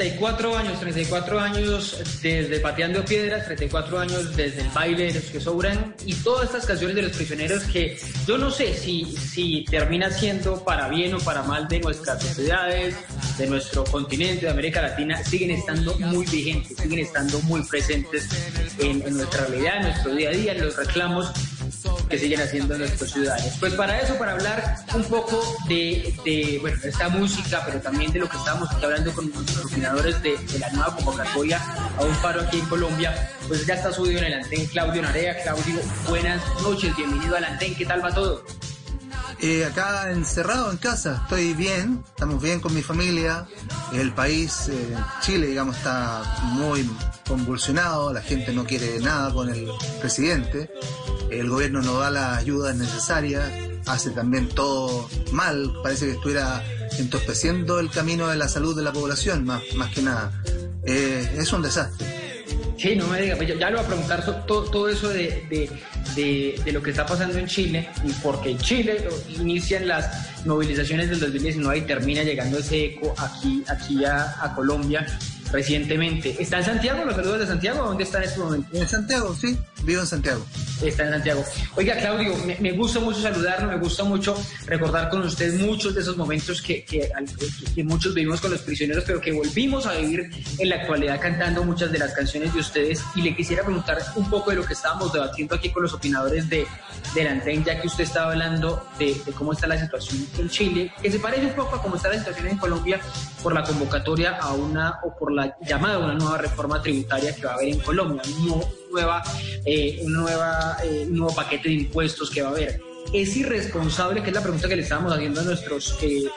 [SPEAKER 7] 34 años, 34 años desde Pateando Piedras, 34 años desde el baile de los que sobran y todas estas canciones de los prisioneros que yo no sé si, si termina siendo para bien o para mal de nuestras sociedades, de nuestro continente, de América Latina, siguen estando muy vigentes, siguen estando muy presentes en, en nuestra realidad, en nuestro día a día, en los reclamos que siguen haciendo nuestros ciudadanos. Pues para eso, para hablar un poco de, bueno, esta música, pero también de lo que estábamos aquí hablando con nuestros opinadores de, de, la nueva convocatoria a un paro aquí en Colombia, pues ya está subido en el antén Claudio Narea. Claudio, buenas noches, bienvenido al antén, ¿qué tal va todo?
[SPEAKER 8] Eh, acá encerrado en casa, estoy bien, estamos bien con mi familia. El país, eh, Chile, digamos, está muy convulsionado, la gente no quiere nada con el presidente, el gobierno no da las ayudas necesarias, hace también todo mal, parece que estuviera entorpeciendo el camino de la salud de la población, más, más que nada. Eh, es un desastre.
[SPEAKER 7] Sí, no me diga, pues ya le voy a preguntar todo, todo eso de, de, de, lo que está pasando en Chile y porque Chile inician las movilizaciones del 2019 y termina llegando ese eco aquí, aquí a Colombia recientemente. ¿Está en Santiago? ¿Los saludos de Santiago? ¿Dónde está en este momento?
[SPEAKER 8] En Santiago, sí, vivo en Santiago.
[SPEAKER 7] Está en Santiago. Oiga, Claudio, me, me gusta mucho saludarlo, me gusta mucho recordar con usted muchos de esos momentos que, que, que, muchos vivimos con los prisioneros, pero que volvimos a vivir en la actualidad cantando muchas de las canciones de ustedes. Y le quisiera preguntar un poco de lo que estábamos debatiendo aquí con los opinadores de, de la ANTEN, ya que usted estaba hablando de, de cómo está la situación en Chile, que se parece un poco a cómo está la situación en Colombia por la convocatoria a una o por la llamada a una nueva reforma tributaria que va a haber en Colombia, una nueva, eh, nueva, eh, nuevo paquete de impuestos que va a haber. Es irresponsable, que es la pregunta que le estábamos haciendo a nuestros eh,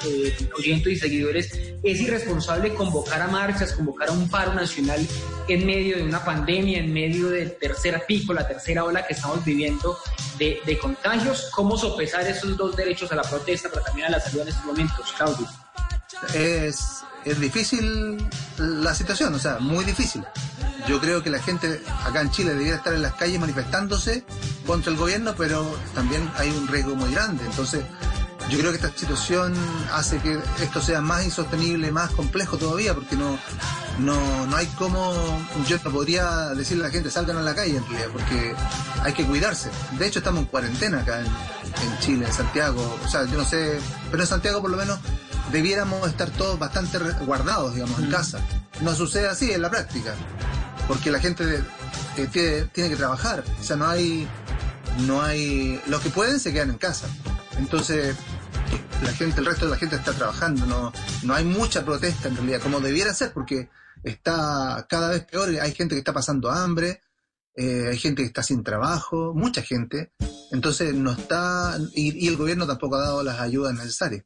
[SPEAKER 7] oyentes y seguidores, es irresponsable convocar a marchas, convocar a un paro nacional en medio de una pandemia, en medio del tercer pico, la tercera ola que estamos viviendo de, de contagios. ¿Cómo sopesar esos dos derechos a la protesta, pero también a la salud en estos momentos, Claudio?
[SPEAKER 8] Es, es difícil la situación, o sea, muy difícil. Yo creo que la gente acá en Chile debería estar en las calles manifestándose contra el gobierno, pero también hay un riesgo muy grande. Entonces, yo creo que esta situación hace que esto sea más insostenible, más complejo todavía, porque no, no, no hay como, yo no podría decirle a la gente salgan a la calle en realidad, porque hay que cuidarse. De hecho, estamos en cuarentena acá en, en Chile, en Santiago, o sea, yo no sé, pero en Santiago por lo menos debiéramos estar todos bastante guardados, digamos, en casa. No sucede así en la práctica, porque la gente eh, tiene, tiene, que trabajar, o sea, no hay, no hay, los que pueden se quedan en casa. Entonces, la gente, el resto de la gente está trabajando, no, no hay mucha protesta en realidad, como debiera ser, porque está cada vez peor, hay gente que está pasando hambre, eh, hay gente que está sin trabajo, mucha gente, entonces no está, y, y el gobierno tampoco ha dado las ayudas necesarias.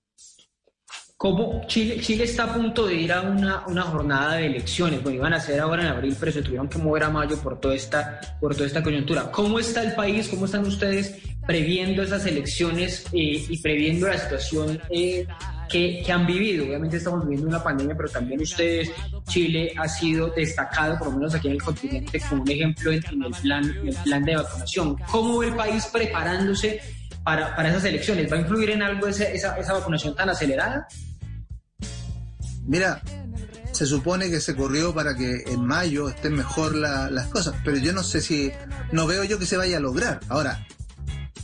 [SPEAKER 7] ¿Cómo Chile, Chile está a punto de ir a una, una, jornada de elecciones? Bueno, iban a ser ahora en abril, pero se tuvieron que mover a mayo por toda esta, por toda esta coyuntura. ¿Cómo está el país? ¿Cómo están ustedes previendo esas elecciones eh, y previendo la situación eh, que, han vivido? Obviamente estamos viviendo una pandemia, pero también ustedes, Chile ha sido destacado, por lo menos aquí en el continente, como un ejemplo en, el, plan, en el plan de vacunación. ¿Cómo el país preparándose para, para esas elecciones? ¿Va a influir en algo esa, esa, esa vacunación tan acelerada?
[SPEAKER 8] Mira, se supone que se corrió para que en mayo estén mejor la, las cosas, pero yo no sé si, no veo yo que se vaya a lograr. Ahora,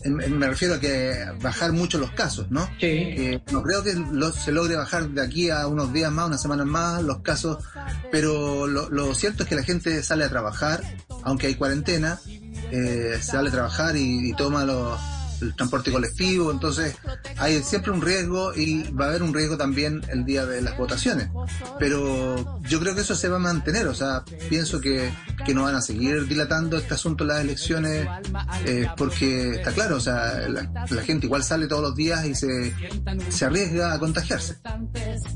[SPEAKER 8] en, en, me refiero a que bajar mucho los casos, ¿no?
[SPEAKER 7] Sí.
[SPEAKER 8] Eh, no creo que lo, se logre bajar de aquí a unos días más, unas semanas más, los casos, pero lo, lo cierto es que la gente sale a trabajar, aunque hay cuarentena, eh, sale a trabajar y, y toma los el transporte colectivo, entonces hay siempre un riesgo y va a haber un riesgo también el día de las votaciones. Pero yo creo que eso se va a mantener, o sea, pienso que, que no van a seguir dilatando este asunto las elecciones eh, porque está claro, o sea, la, la, gente igual sale todos los días y se, se arriesga a contagiarse.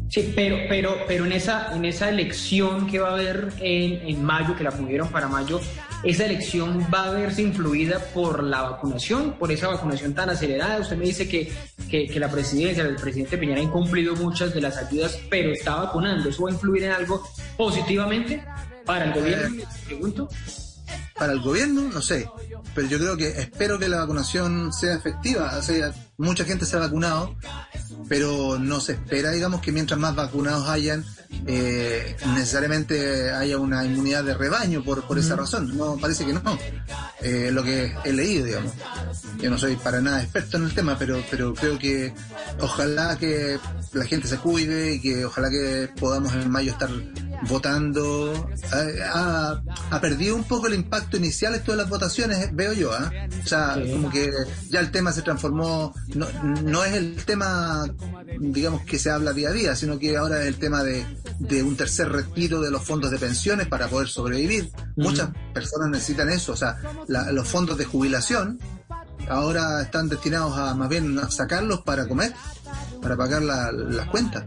[SPEAKER 7] Sí, pero, pero, pero en esa, en esa elección que va a haber en, en mayo, que la movieron para mayo, esa elección va a verse influida por la vacunación, por esa vacunación tan acelerada. Usted me dice que, que, que la presidencia, el presidente Piñera ha incumplido muchas de las ayudas, pero está vacunando. ¿Eso va a influir en algo positivamente para el gobierno?
[SPEAKER 8] Eh,
[SPEAKER 7] pregunto.
[SPEAKER 8] para el gobierno, no sé, pero yo creo que espero que la vacunación sea efectiva. O sea, mucha gente se ha vacunado, pero no se espera, digamos, que mientras más vacunados hayan, eh, necesariamente haya una inmunidad de rebaño por, por esa razón. No, parece que no. Eh, lo que he leído, digamos. Yo no soy para nada experto en el tema, pero, pero creo que ojalá que la gente se cuide y que ojalá que podamos en mayo estar votando. Eh, ha, ha perdido un poco el impacto inicial esto de las votaciones, veo yo. ¿ah? O sea, como que ya el tema se transformó, no, no es el tema, digamos, que se habla día a día, sino que ahora es el tema de, de un tercer retiro de los fondos de pensiones para poder sobrevivir. Muchas personas necesitan eso, o sea, la- los fondos de jubilación ahora están destinados a más bien a sacarlos para comer, para pagar la- las cuentas.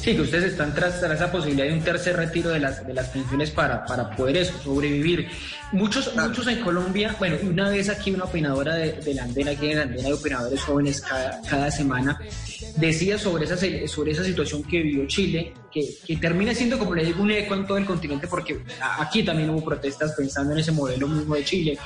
[SPEAKER 7] Sí, que ustedes están tras, tras esa posibilidad de un tercer retiro de las, de las pensiones para, para poder eso, sobrevivir. Muchos, muchos en Colombia, bueno, una vez aquí una opinadora de, de la Andena, aquí en la Andena de Opinadores Jóvenes cada, cada semana, decía sobre esa, sobre esa situación que vivió Chile, que, que termina siendo, como le digo, un eco en todo el continente, porque aquí también hubo protestas pensando en ese modelo mismo de Chile.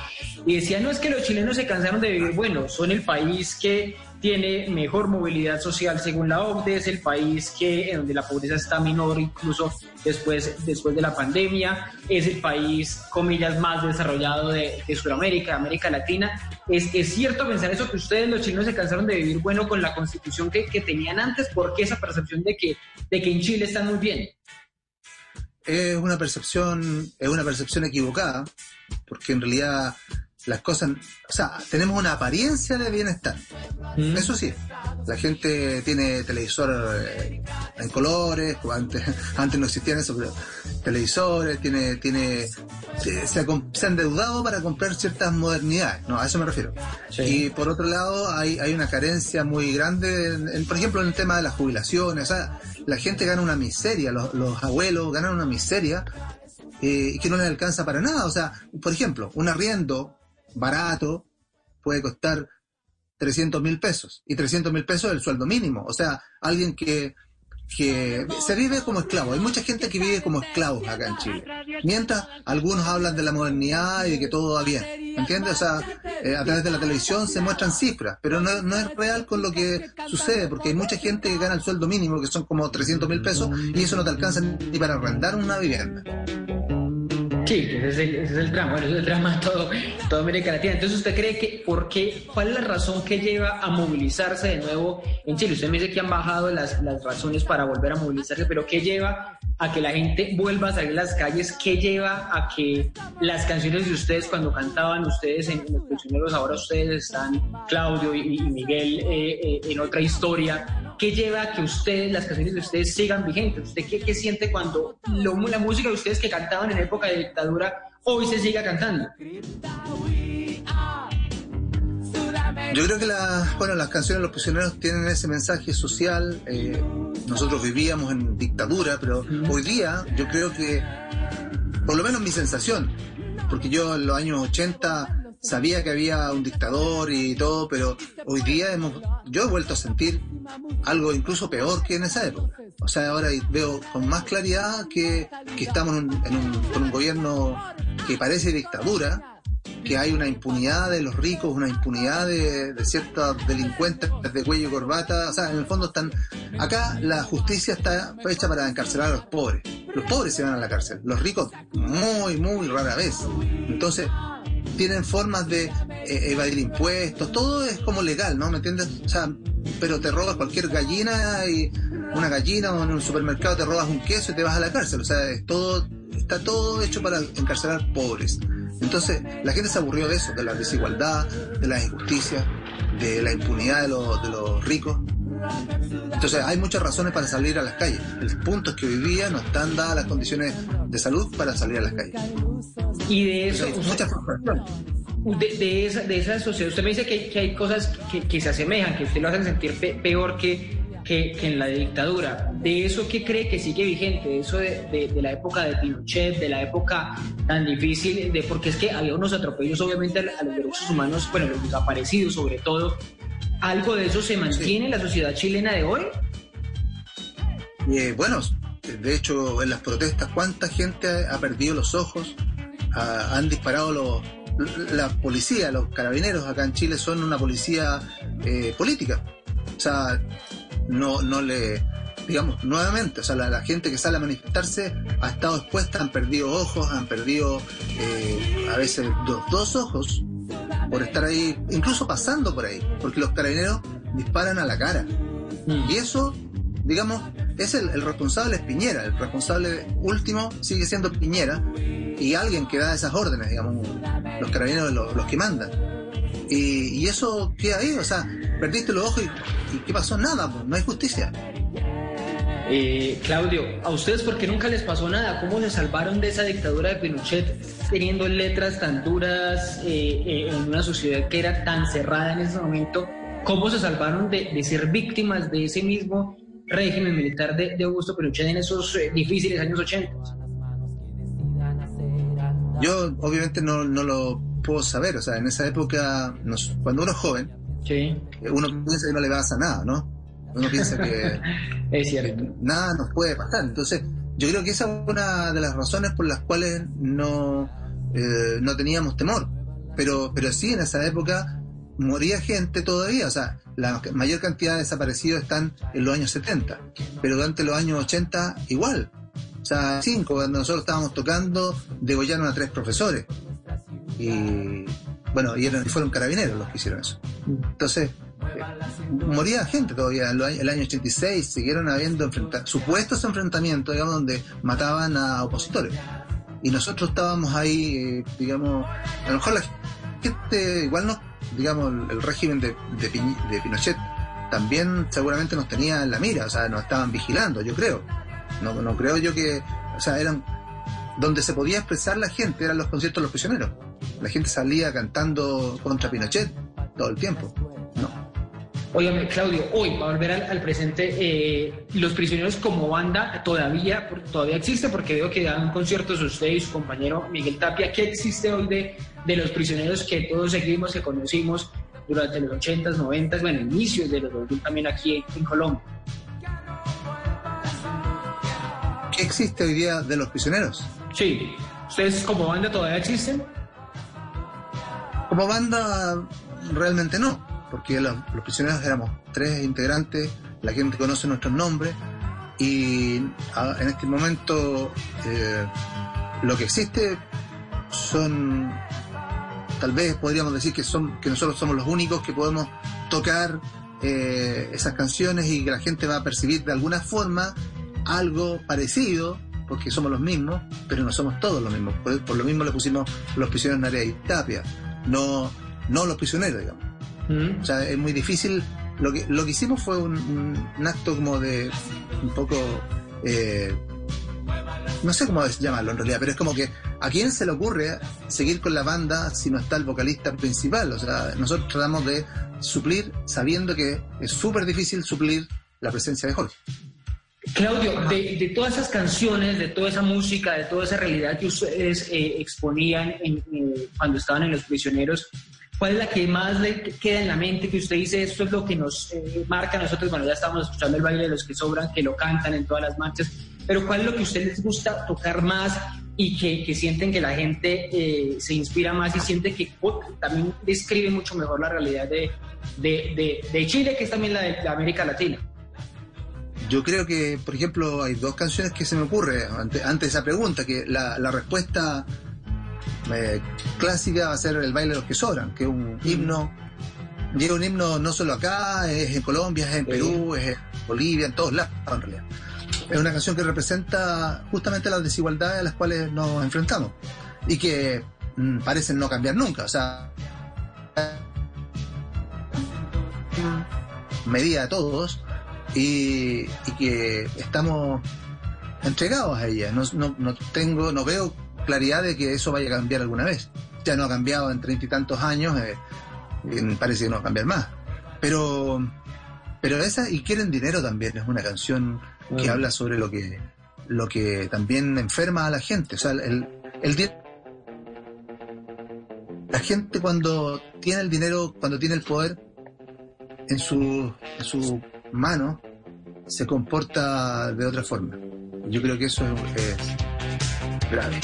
[SPEAKER 7] Y decía, no es que los chilenos se cansaron de vivir, bueno, son el país que tiene mejor movilidad social según la OCDE, es el país que en donde la pobreza está menor incluso después, después de la pandemia, es el país, comillas, más desarrollado de, de Sudamérica, de América Latina. Es, es cierto pensar eso que ustedes los chilenos se cansaron de vivir bueno con la constitución que, que tenían antes, porque esa percepción de que, de que en Chile están muy bien.
[SPEAKER 8] es una percepción, es una percepción equivocada, porque en realidad las cosas, o sea, tenemos una apariencia de bienestar. Eso sí, la gente tiene televisor eh, en colores, antes, antes no existían eso, pero televisores, tiene, tiene, se, se ha se han endeudado para comprar ciertas modernidades, no, a eso me refiero. Y por otro lado, hay, hay una carencia muy grande, en- en, por ejemplo, en el tema de las jubilaciones, o sea, la gente gana una miseria, los, los abuelos ganan una miseria eh, que no les alcanza para nada. O sea, por ejemplo, un arriendo barato puede costar 300 mil pesos y 300 mil pesos es el sueldo mínimo. O sea, alguien que, que se vive como esclavo. Hay mucha gente que vive como esclavos acá en Chile. Mientras algunos hablan de la modernidad y de que todo va bien. ¿Me entiendes? O sea, eh, a través de la televisión se muestran cifras, pero no, no es real con lo que sucede, porque hay mucha gente que gana el sueldo mínimo, que son como 300 mil pesos, y eso no te alcanza ni para arrendar una vivienda.
[SPEAKER 7] Sí, ese es el, ese es el drama, ese es el drama de todo, toda América Latina. Entonces, ¿usted cree que, por qué, cuál es la razón que lleva a movilizarse de nuevo en Chile? Usted me dice que han bajado las, las razones para volver a movilizarse, pero ¿qué lleva a que la gente vuelva a salir a las calles? ¿Qué lleva a que las canciones de ustedes, cuando cantaban ustedes en Los Prisioneros, ahora ustedes están, Claudio y, y Miguel, eh, eh, en otra historia? ¿Qué lleva a que ustedes, las canciones de ustedes sigan vigentes? ¿Usted qué, qué siente cuando lo- la música de ustedes que cantaban en época de dictadura hoy se siga cantando?
[SPEAKER 8] Yo creo que la- bueno, las canciones de los prisioneros tienen ese mensaje social. eh, nosotros vivíamos en dictadura, pero hoy día yo creo que, por lo menos mi sensación, porque yo en los años 80 sabía que había un dictador y todo, pero hoy día hemos, yo he vuelto a sentir algo incluso peor que en esa época. O sea, ahora veo con más claridad que, que estamos en un- en un- con un gobierno que parece dictadura, que hay una impunidad de los ricos, una impunidad de, de ciertos delincuentes de cuello y corbata. O sea, en el fondo están. Acá la justicia está hecha para encarcelar a los pobres. Los pobres se van a la cárcel, los ricos muy, muy rara vez. Entonces, tienen formas de eh, evadir impuestos, todo es como legal, ¿no? ¿Me entiendes? O sea, pero te robas cualquier gallina y una gallina o en un supermercado te robas un queso y te vas a la cárcel. O sea, es todo, está todo hecho para encarcelar pobres. Entonces, la gente se aburrió de eso, de la desigualdad, de la injusticia, de la impunidad de los, de los ricos. Entonces, hay muchas razones para salir a las calles. El punto es que hoy día no están dadas las condiciones de salud para salir a las calles.
[SPEAKER 7] Y de eso,
[SPEAKER 8] muchas
[SPEAKER 7] de, de esa, de esa sociedad, usted me dice que, que hay cosas que, que se asemejan, que usted lo hacen sentir pe- peor que, que, que en la dictadura. ¿De eso qué cree que sigue vigente? ¿De eso de, de- de la época de Pinochet, de la época tan difícil? de Porque es que había unos atropellos, obviamente, a, a los derechos humanos, bueno, los desaparecidos sobre todo. ¿Algo de eso se mantiene en la sociedad chilena de hoy?
[SPEAKER 8] Eh, bueno, de hecho, en las protestas, ¿cuánta gente ha, perdido los ojos? han disparado los, la policía, los carabineros acá en Chile son una policía eh, política. O sea, no, no le, digamos, nuevamente, o sea, la, la gente que sale a manifestarse ha estado expuesta, han perdido ojos, han perdido eh, a veces dos, dos ojos por estar ahí, incluso pasando por ahí, porque los carabineros disparan a la cara. Y eso, digamos, es el, el responsable es Piñera, el responsable último sigue siendo Piñera y alguien que da esas órdenes, digamos, los carabineros los, los que mandan. Y, y eso queda ahí, o sea, perdiste los ojos y, y ¿qué pasó? Nada, pues, no hay justicia.
[SPEAKER 7] Eh, Claudio, ¿a ustedes por qué nunca les pasó nada? ¿Cómo se salvaron de esa dictadura de Pinochet teniendo letras tan duras eh, eh, en una sociedad que era tan cerrada en ese momento? ¿Cómo se salvaron de, de ser víctimas de ese mismo régimen militar de, de Augusto Pinochet en esos eh, difíciles años 80?
[SPEAKER 8] Yo obviamente no, no lo puedo saber, o sea, en esa época, nos- cuando uno es joven,
[SPEAKER 7] Sí,
[SPEAKER 8] uno piensa que no le pasa nada, ¿no? Uno piensa que
[SPEAKER 7] es cierto.
[SPEAKER 8] nada nos puede pasar. Entonces, yo creo que esa es una de las razones por las cuales no, eh, no teníamos temor. Pero, pero sí, en esa época moría gente todavía. O sea, la mayor cantidad de desaparecidos están en los años 70. Pero durante los años 80, igual. O sea, cinco, cuando nosotros estábamos tocando, degollaron a tres profesores. Y bueno, y, eran, fueron carabineros los que hicieron eso. Entonces, eh, moría gente todavía. En el año 86 siguieron habiendo enfrenta- supuestos enfrentamientos, digamos, donde mataban a opositores. Y nosotros estábamos ahí, eh, digamos, a lo mejor la gente, igual no, digamos, el, régimen de, de, de Pinochet también seguramente nos tenía en la mira, o sea, nos estaban vigilando, yo creo. No, no creo yo que, o sea, eran donde se podía expresar la gente, eran los conciertos de los prisioneros. La gente salía cantando contra Pinochet todo el tiempo.
[SPEAKER 7] Óigame, Claudio, hoy, para volver al, al presente, eh, los prisioneros como banda todavía, por- todavía existe, porque veo que dan conciertos usted y su compañero Miguel Tapia. ¿Qué existe hoy de, de los prisioneros que todos seguimos, que conocimos durante los 80s, 90s, bueno, inicios de los 2000 también aquí en Colombia?
[SPEAKER 8] ¿Qué existe hoy día de los prisioneros?
[SPEAKER 7] Sí, ¿ustedes como banda todavía existen?
[SPEAKER 8] Como banda, realmente no, porque los, prisioneros éramos tres integrantes, la gente conoce nuestros nombres y en este momento eh, lo que existe son, tal vez podríamos decir que, son, que nosotros somos los únicos que podemos tocar eh, esas canciones y que la gente va a percibir de alguna forma algo parecido, porque somos los mismos, pero no somos todos los mismos. Por, por lo mismo le pusimos los prisioneros Narea y Tapia, no, no los prisioneros, digamos.
[SPEAKER 7] Mm.
[SPEAKER 8] O sea, es muy difícil. Lo que, lo que hicimos fue un, un- un acto como de un poco. eh, no sé cómo llamarlo en realidad, pero es como que a quién se le ocurre seguir con la banda si no está el vocalista principal. O sea, nosotros tratamos de suplir sabiendo que es súper difícil suplir la presencia de Jorge.
[SPEAKER 7] Claudio, de, de todas esas canciones, de toda esa música, de toda esa realidad que ustedes eh, exponían en- eh, cuando estaban en Los Prisioneros, ¿cuál es la que más le queda en la mente que usted dice esto es lo que nos eh, marca a nosotros? Bueno, ya estamos escuchando el baile de los que sobran, que lo cantan en todas las marchas, pero ¿cuál es lo que a ustedes les gusta tocar más y que, que sienten que la gente eh, se inspira más y siente que oh, también describe mucho mejor la realidad de, de, de- de Chile, que es también la de, de América Latina?
[SPEAKER 8] Yo creo que, por ejemplo, hay dos canciones que se me ocurre ante, ante esa pregunta, que la, la respuesta eh, clásica va a ser el baile de los que sobran, que es un himno, es un himno no solo acá, es en Colombia, es en Perú, es en Bolivia, en todos lados en realidad. Es una canción que representa justamente las desigualdades a las cuales nos enfrentamos y que mm, parecen no cambiar nunca, o sea, medida a todos y, y que estamos entregados a ella. No, no, no tengo, no veo claridad de que eso vaya a cambiar alguna vez. Ya no ha cambiado en treinta y tantos años, eh, eh, parece que no va a cambiar más. Pero, pero esa, y quieren dinero también, es una canción que
[SPEAKER 7] Mm.
[SPEAKER 8] habla sobre lo que, lo que también enferma a la gente. O sea, el, el la gente cuando tiene el dinero, cuando tiene el poder en su, en su mano, se comporta de otra forma. Yo creo que eso es, es-
[SPEAKER 7] grave.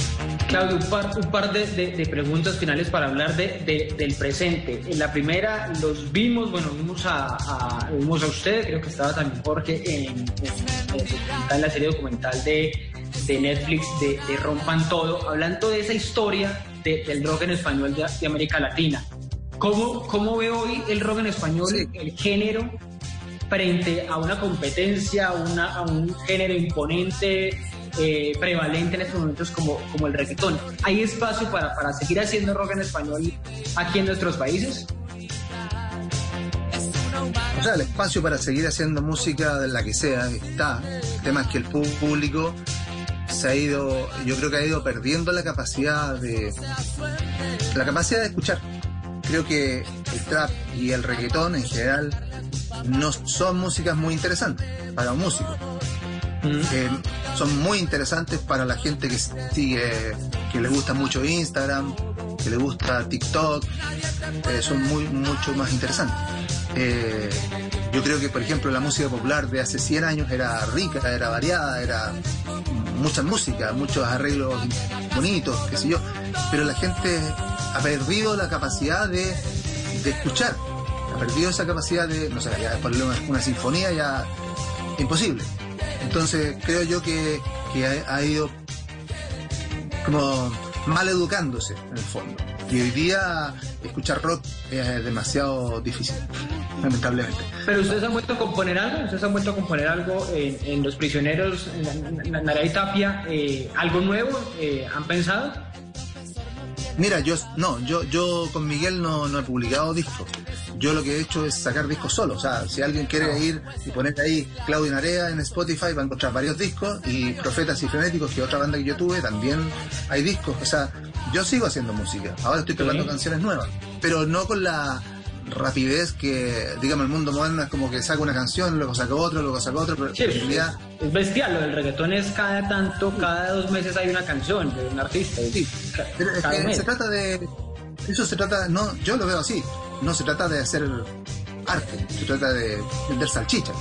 [SPEAKER 7] Claudio, un par, un par de, de, preguntas finales para hablar de, del presente. En la primera los vimos, bueno, vimos a, a, vimos a usted, creo que estaba también Jorge en, en, la serie documental de, Netflix de, Rompan Todo, hablando de esa historia del rock en español de, América Latina. ¿Cómo, ¿Cómo ve hoy el rock en español, el género, frente a una competencia, una, a un género imponente, eh, prevalente en estos momentos como, como el reggaetón. ¿Hay espacio para, para seguir haciendo rock en español aquí en nuestros países?
[SPEAKER 8] O sea, el espacio para seguir haciendo música de la que sea está. El tema es que el público se ha ido, yo creo que ha ido perdiendo la capacidad de la capacidad de escuchar. Creo que el trap y el reggaetón en general no son músicas muy interesantes para un músico. Son muy interesantes para la gente que sigue, que le gusta mucho Instagram, que le gusta TikTok, eh, son muy, mucho más interesantes. Eh, yo creo que, por ejemplo, la música popular de hace 100 años era rica, era variada, era mucha música, muchos arreglos bonitos, qué sé yo, pero la gente ha perdido la capacidad de, escuchar, ha perdido esa capacidad de, no sé, ya ponerle una sinfonía ya imposible. Entonces creo yo que, ha, ido como mal educándose en el fondo. Y hoy día escuchar rock es demasiado difícil, lamentablemente.
[SPEAKER 7] ¿Pero ustedes han vuelto a componer algo? ¿Ustedes han vuelto a componer algo en, Los Prisioneros, en, la, y Tapia? Eh, ¿Algo nuevo? Eh, ¿Han pensado?
[SPEAKER 8] Mira, yo no, yo, yo con Miguel no, no he publicado discos yo lo que he hecho es sacar discos solo. O sea, si alguien quiere ir y poner ahí Claudio Narea en Spotify, va a encontrar varios discos. Y Profetas y Frenéticos, que es otra banda que yo tuve, también hay discos. O sea, yo sigo haciendo música. Ahora estoy tocando canciones nuevas, pero no con la rapidez que, digamos, el mundo moderno es como que saca una canción, luego saca otro, luego saca otro, pero en realidad...
[SPEAKER 7] Es bestial, lo del reggaetón es cada tanto, cada dos meses hay una canción de un artista.
[SPEAKER 8] Sí, pero es que se trata de... Eso se trata, no, yo lo veo así no se trata de hacer arte, se trata de vender salchicha.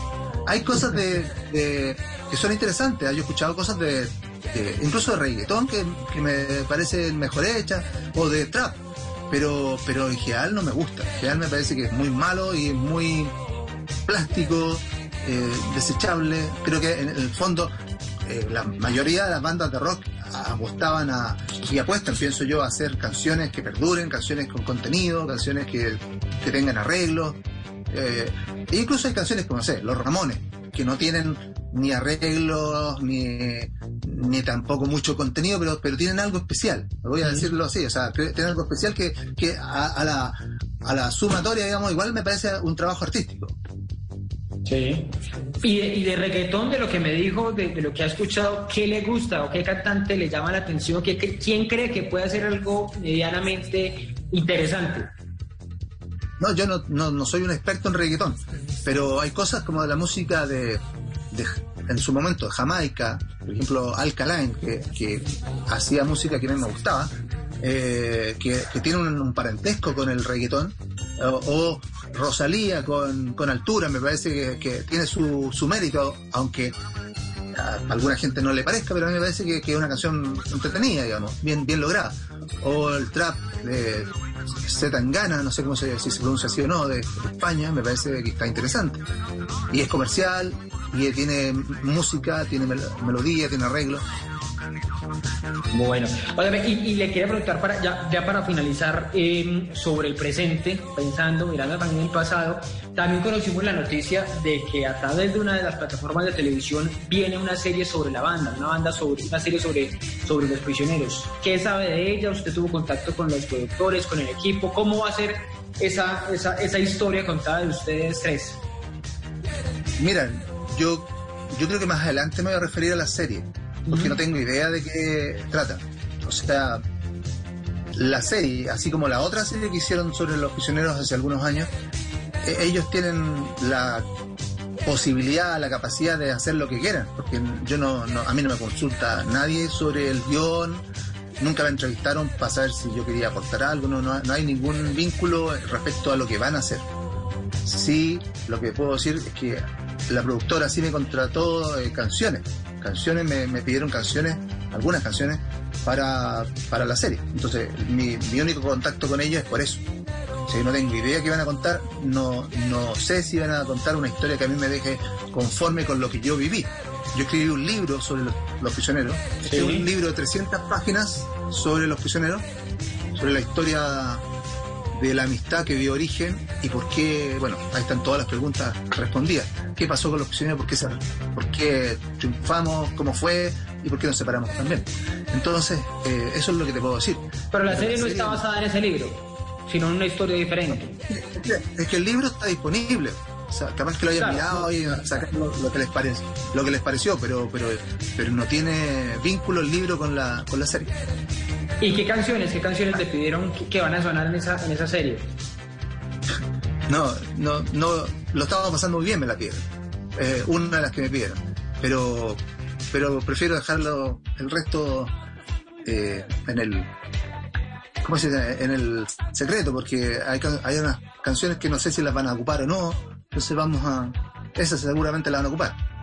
[SPEAKER 8] Hay cosas de, que son interesantes, yo he escuchado cosas de, incluso de reggaetón que, me parecen mejor hechas, o de trap, pero, pero en general no me gusta. En me parece que es muy malo y muy plástico, eh, desechable. Creo que en el fondo eh, la mayoría de las bandas de rock apostaban a, y apuestan, pienso yo, a hacer canciones que perduren, canciones con contenido, canciones que, tengan arreglos. Eh, e incluso hay canciones como, no sé, Los Ramones, que no tienen ni arreglos, ni, ni tampoco mucho contenido, pero, pero tienen algo especial. Voy a decirlo así, o sea, tienen algo especial que, que a, la, a la sumatoria, digamos, igual me parece un trabajo artístico.
[SPEAKER 7] Sí. Y de, reggaetón, de lo que me dijo, de, lo que ha escuchado, ¿qué le gusta o qué cantante le llama la atención? ¿Qué, quién cree que puede hacer algo medianamente interesante?
[SPEAKER 8] No, yo no, soy un experto en reggaetón, pero hay cosas como de la música de, en su momento, Jamaica, por ejemplo, Alkaline, que, hacía música que a mí me gustaba, eh, que, tiene un, parentesco con el reggaetón, o, Rosalía con, altura, me parece que, tiene su, su, mérito, aunque a alguna gente no le parezca, pero a mí me parece que, es una canción entretenida, digamos, bien, bien lograda. O el trap de Zetangana, no sé cómo se, si se pronuncia así o no, de, España, me parece que está interesante. Y es comercial, y tiene música, tiene melodía, tiene arreglo.
[SPEAKER 7] Bueno, y, le quería preguntar para, ya, ya para finalizar em, sobre el presente, pensando, mirando también el pasado, también conocimos la noticia de que a través de una de las plataformas de televisión viene una serie sobre la banda, una banda sobre una serie sobre, sobre los prisioneros. ¿Qué sabe de ella? ¿Usted tuvo contacto con los productores, con el equipo? ¿Cómo va a ser esa, esa, esa historia contada de ustedes tres?
[SPEAKER 8] Mira, yo, yo creo que más adelante me voy a referir a la serie porque no tengo idea de qué trata. O sea, la serie, así como la otra serie que hicieron sobre los prisioneros hace algunos años, e-, ellos tienen la posibilidad, la capacidad de hacer lo que quieran, porque yo no, a mí no me consulta nadie sobre el guion, nunca me entrevistaron para saber si yo quería aportar algo, no, no, hay ningún vínculo respecto a lo que van a hacer. Sí, lo que puedo decir es que la productora sí me contrató eh, canciones, canciones, me, pidieron canciones, algunas canciones para, para la serie. Entonces, mi, mi único contacto con ellos es por eso. Si no tengo idea qué van a contar, no, no sé si van a contar una historia que a mí me deje conforme con lo que yo viví. Yo escribí un libro sobre los, los prisioneros,
[SPEAKER 7] Sí.
[SPEAKER 8] un libro de 300 páginas sobre los prisioneros, sobre la historia de la amistad que dio origen y por qué, bueno, ahí están todas las preguntas respondidas. ¿Qué pasó con los prisioneros? ¿Por qué, se- por qué triunfamos? ¿Cómo fue? ¿Y por qué nos separamos también? Entonces, eh, eso es lo que te puedo decir.
[SPEAKER 7] Pero la serie no está basada en ese libro, sino en una historia diferente.
[SPEAKER 8] Es que el libro está disponible. O sea, capaz que lo hayan
[SPEAKER 7] Claro.
[SPEAKER 8] mirado y sacar lo, lo que les parece, lo que les pareció, pero, pero, pero no tiene vínculo el libro con la, con la serie.
[SPEAKER 7] ¿Y qué canciones, qué canciones le pidieron que, van a sonar en esa, en esa serie?
[SPEAKER 8] No, no, no, lo estaba pasando muy bien, me la pidieron. Eh, una de las que me pidieron. Pero, pero prefiero dejarlo el resto eh, en el, ¿cómo se? En el secreto, porque hay, hay unas canciones que no sé si las van a ocupar o no. Entonces vamos a, esas seguramente las van a ocupar.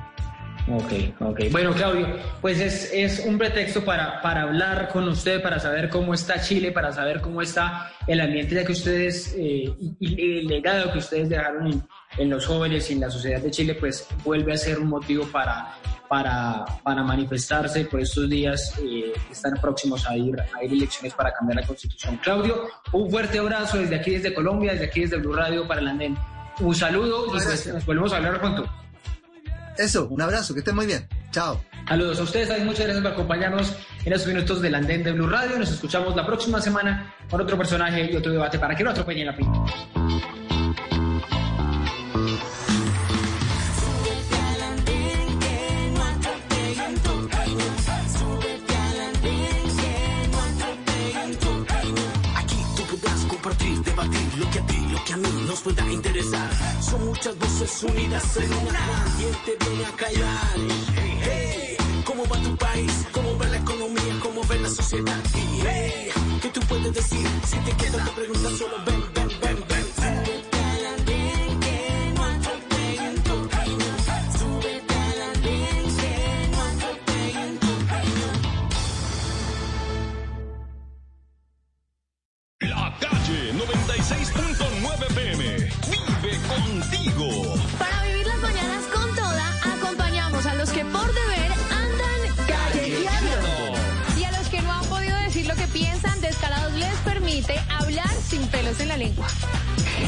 [SPEAKER 7] Ok, ok. Bueno, Claudio, pues es, es un pretexto para, para hablar con usted, para saber cómo está Chile, para saber cómo está el ambiente, ya que ustedes, eh, y, el legado que ustedes dejaron en, en los jóvenes y en la sociedad de Chile, pues vuelve a ser un motivo para, para, para manifestarse por estos días eh, que están próximos a ir, a ir elecciones para cambiar la constitución. Claudio, un fuerte abrazo desde aquí, desde Colombia, desde aquí, desde Blue Radio para el Andén. Un saludo y pues, nos volvemos a hablar pronto.
[SPEAKER 8] Eso, un abrazo, que estén muy bien. Chao.
[SPEAKER 7] Saludos a ustedes, muchas gracias por acompañarnos en estos minutos del andén de Blue Radio. Nos escuchamos la próxima semana con otro personaje y otro debate para que no atropellen la pinta.
[SPEAKER 1] Nos pueda interesar. Son muchas voces unidas en una. ¿Quién te viene a callar? Hey, ¿cómo va tu país? ¿Cómo va la economía? ¿Cómo ve la sociedad? Hey, ¿qué tú puedes decir? Si te quedas te preguntas solo ven, ven.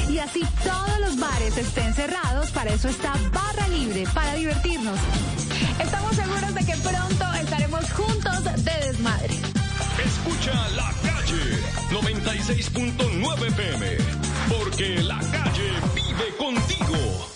[SPEAKER 9] Y así todos los bares estén cerrados, para eso está Barra Libre, para divertirnos. Estamos seguros de que pronto estaremos juntos de desmadre.
[SPEAKER 10] Escucha la calle 96.9 PM. Porque la calle vive contigo.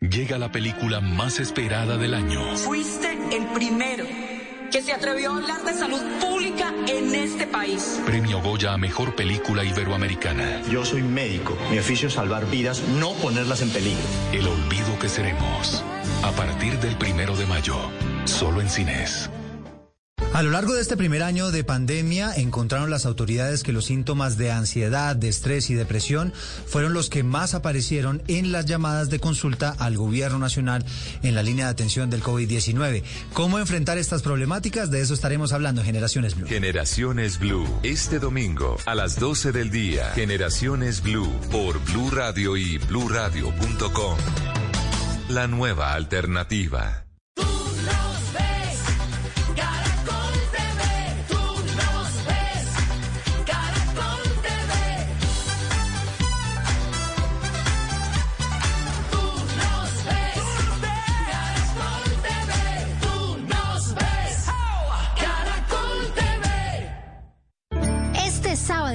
[SPEAKER 11] Llega la película más esperada del año.
[SPEAKER 12] Fuiste el primero que se atrevió a hablar de salud pública en este país.
[SPEAKER 11] Premio Goya a Mejor Película Iberoamericana.
[SPEAKER 13] Yo soy médico. Mi oficio es salvar vidas, no ponerlas en peligro.
[SPEAKER 11] El olvido que seremos. A partir del primero de mayo. Solo en cines.
[SPEAKER 14] A lo largo de este primer año de pandemia encontraron las autoridades que los síntomas de ansiedad, de estrés y depresión fueron los que más aparecieron en las llamadas de consulta al gobierno nacional en la línea de atención del COVID-19. ¿Cómo enfrentar estas problemáticas? De eso estaremos hablando en Generaciones Blue.
[SPEAKER 15] Generaciones Blue, este domingo a las 12 del día. Generaciones Blue por Blue Radio y bluradio.com. La nueva alternativa.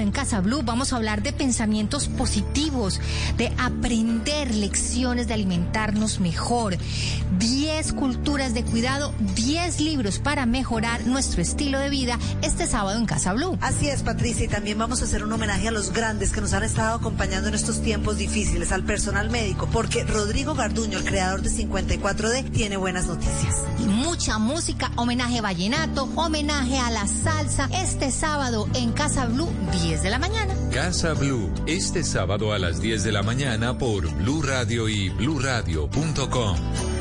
[SPEAKER 9] En
[SPEAKER 16] Casa Blue vamos a hablar de pensamientos positivos, de aprender lecciones de alimentarnos mejor, 10 culturas de cuidado, 10 libros para mejorar nuestro estilo de vida este sábado en Casa Blue.
[SPEAKER 17] Así es, Patricia, y también vamos a hacer un homenaje a los grandes que nos han estado acompañando en estos tiempos difíciles, al personal médico, porque Rodrigo Garduño, el creador de 54D, tiene buenas noticias.
[SPEAKER 16] Y mucha música, homenaje a vallenato, homenaje a la salsa, este sábado en Casa Blue, 10 de la mañana.
[SPEAKER 15] Casa Blue, este sábado a las 10 de la mañana por Blue Radio y bluradio.com.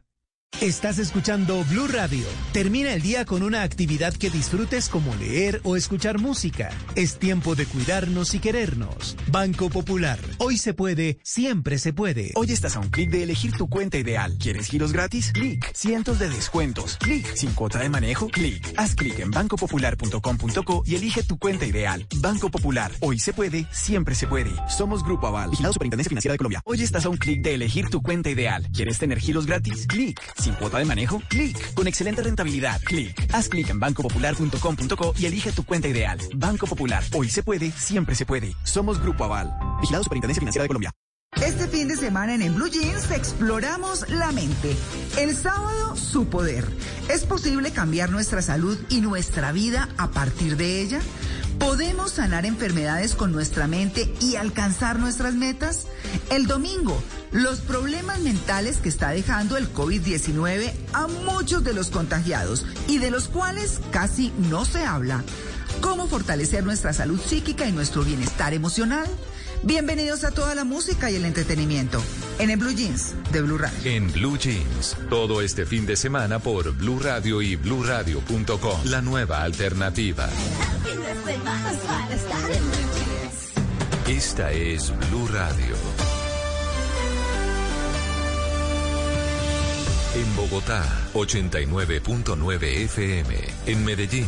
[SPEAKER 18] Estás escuchando Blue Radio. Termina el día con una actividad que disfrutes como leer o escuchar música. Es tiempo de cuidarnos y querernos. Banco Popular. Hoy se puede, siempre se puede.
[SPEAKER 19] Hoy estás a un clic de elegir tu cuenta ideal. ¿Quieres giros gratis? Clic. Cientos de descuentos. Clic. Sin cuota de manejo. Clic. Haz clic en bancopopular.com.co y elige tu cuenta ideal. Banco Popular. Hoy se puede, siempre se puede. Somos Grupo Aval. Vigilado Superintendencia Financiera de Colombia. Hoy estás a un clic de elegir tu cuenta ideal. ¿Quieres tener giros gratis? Clic. Sin cuota de manejo? Clic. Con excelente rentabilidad. Clic. Haz clic en bancopopular.com.co y elige tu cuenta ideal. Banco Popular. Hoy se puede, siempre se puede. Somos Grupo Aval. Vigilado Superintendencia Financiera de Colombia.
[SPEAKER 20] Este fin de semana en, en Blue Jeans exploramos la mente. El sábado, su poder. ¿Es posible cambiar nuestra salud y nuestra vida a partir de ella? ¿Podemos sanar enfermedades con nuestra mente y alcanzar nuestras metas? El domingo, los problemas mentales que está dejando el COVID-19 a muchos de los contagiados y de los cuales casi no se habla. ¿Cómo fortalecer nuestra salud psíquica y nuestro bienestar emocional? Bienvenidos a toda la música y el entretenimiento en el Blue Jeans de Blue Radio.
[SPEAKER 15] En Blue Jeans, todo este fin de semana por Blue Radio y bluradio.com. La nueva alternativa. Esta es Blue Radio. En Bogotá, 89.9 FM. En Medellín,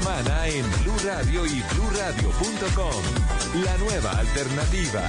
[SPEAKER 15] Semana en Blue Radio y BlueRadio.com. La nueva alternativa.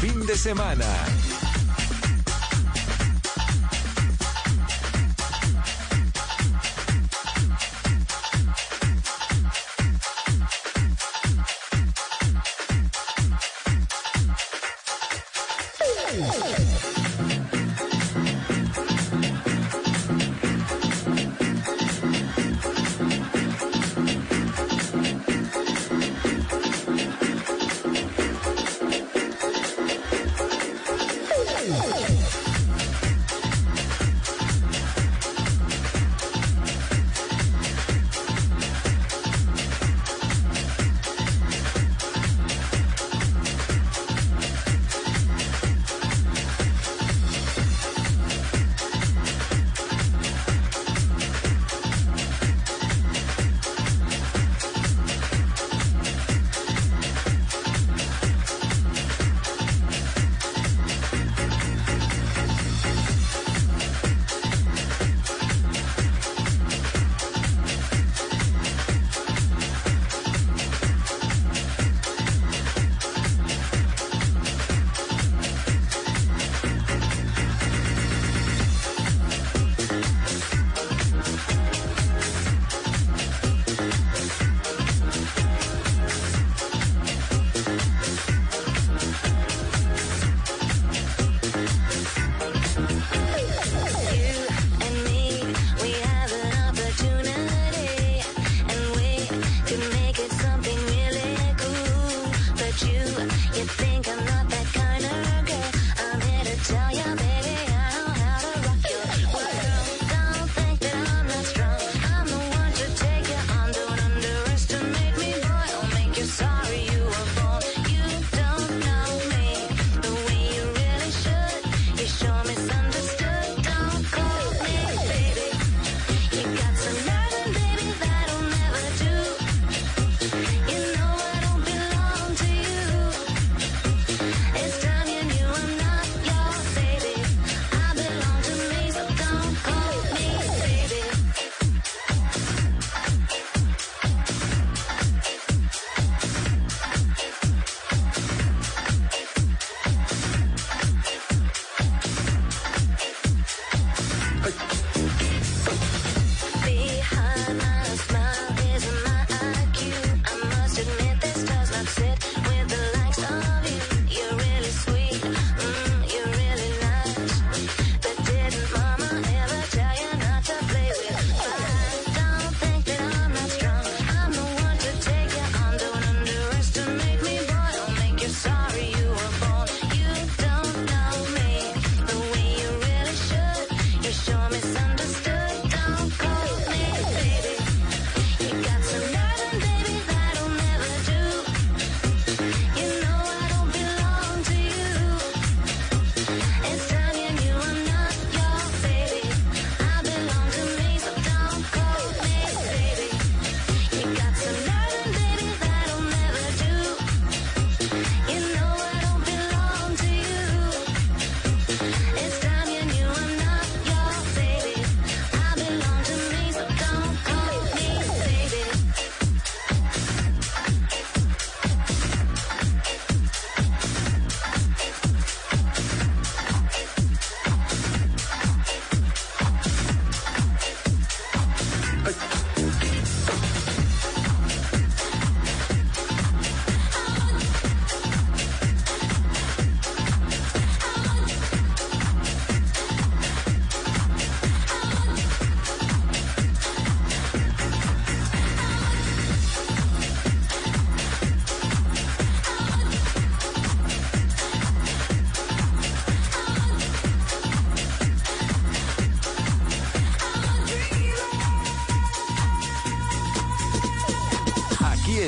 [SPEAKER 21] Fin de semana.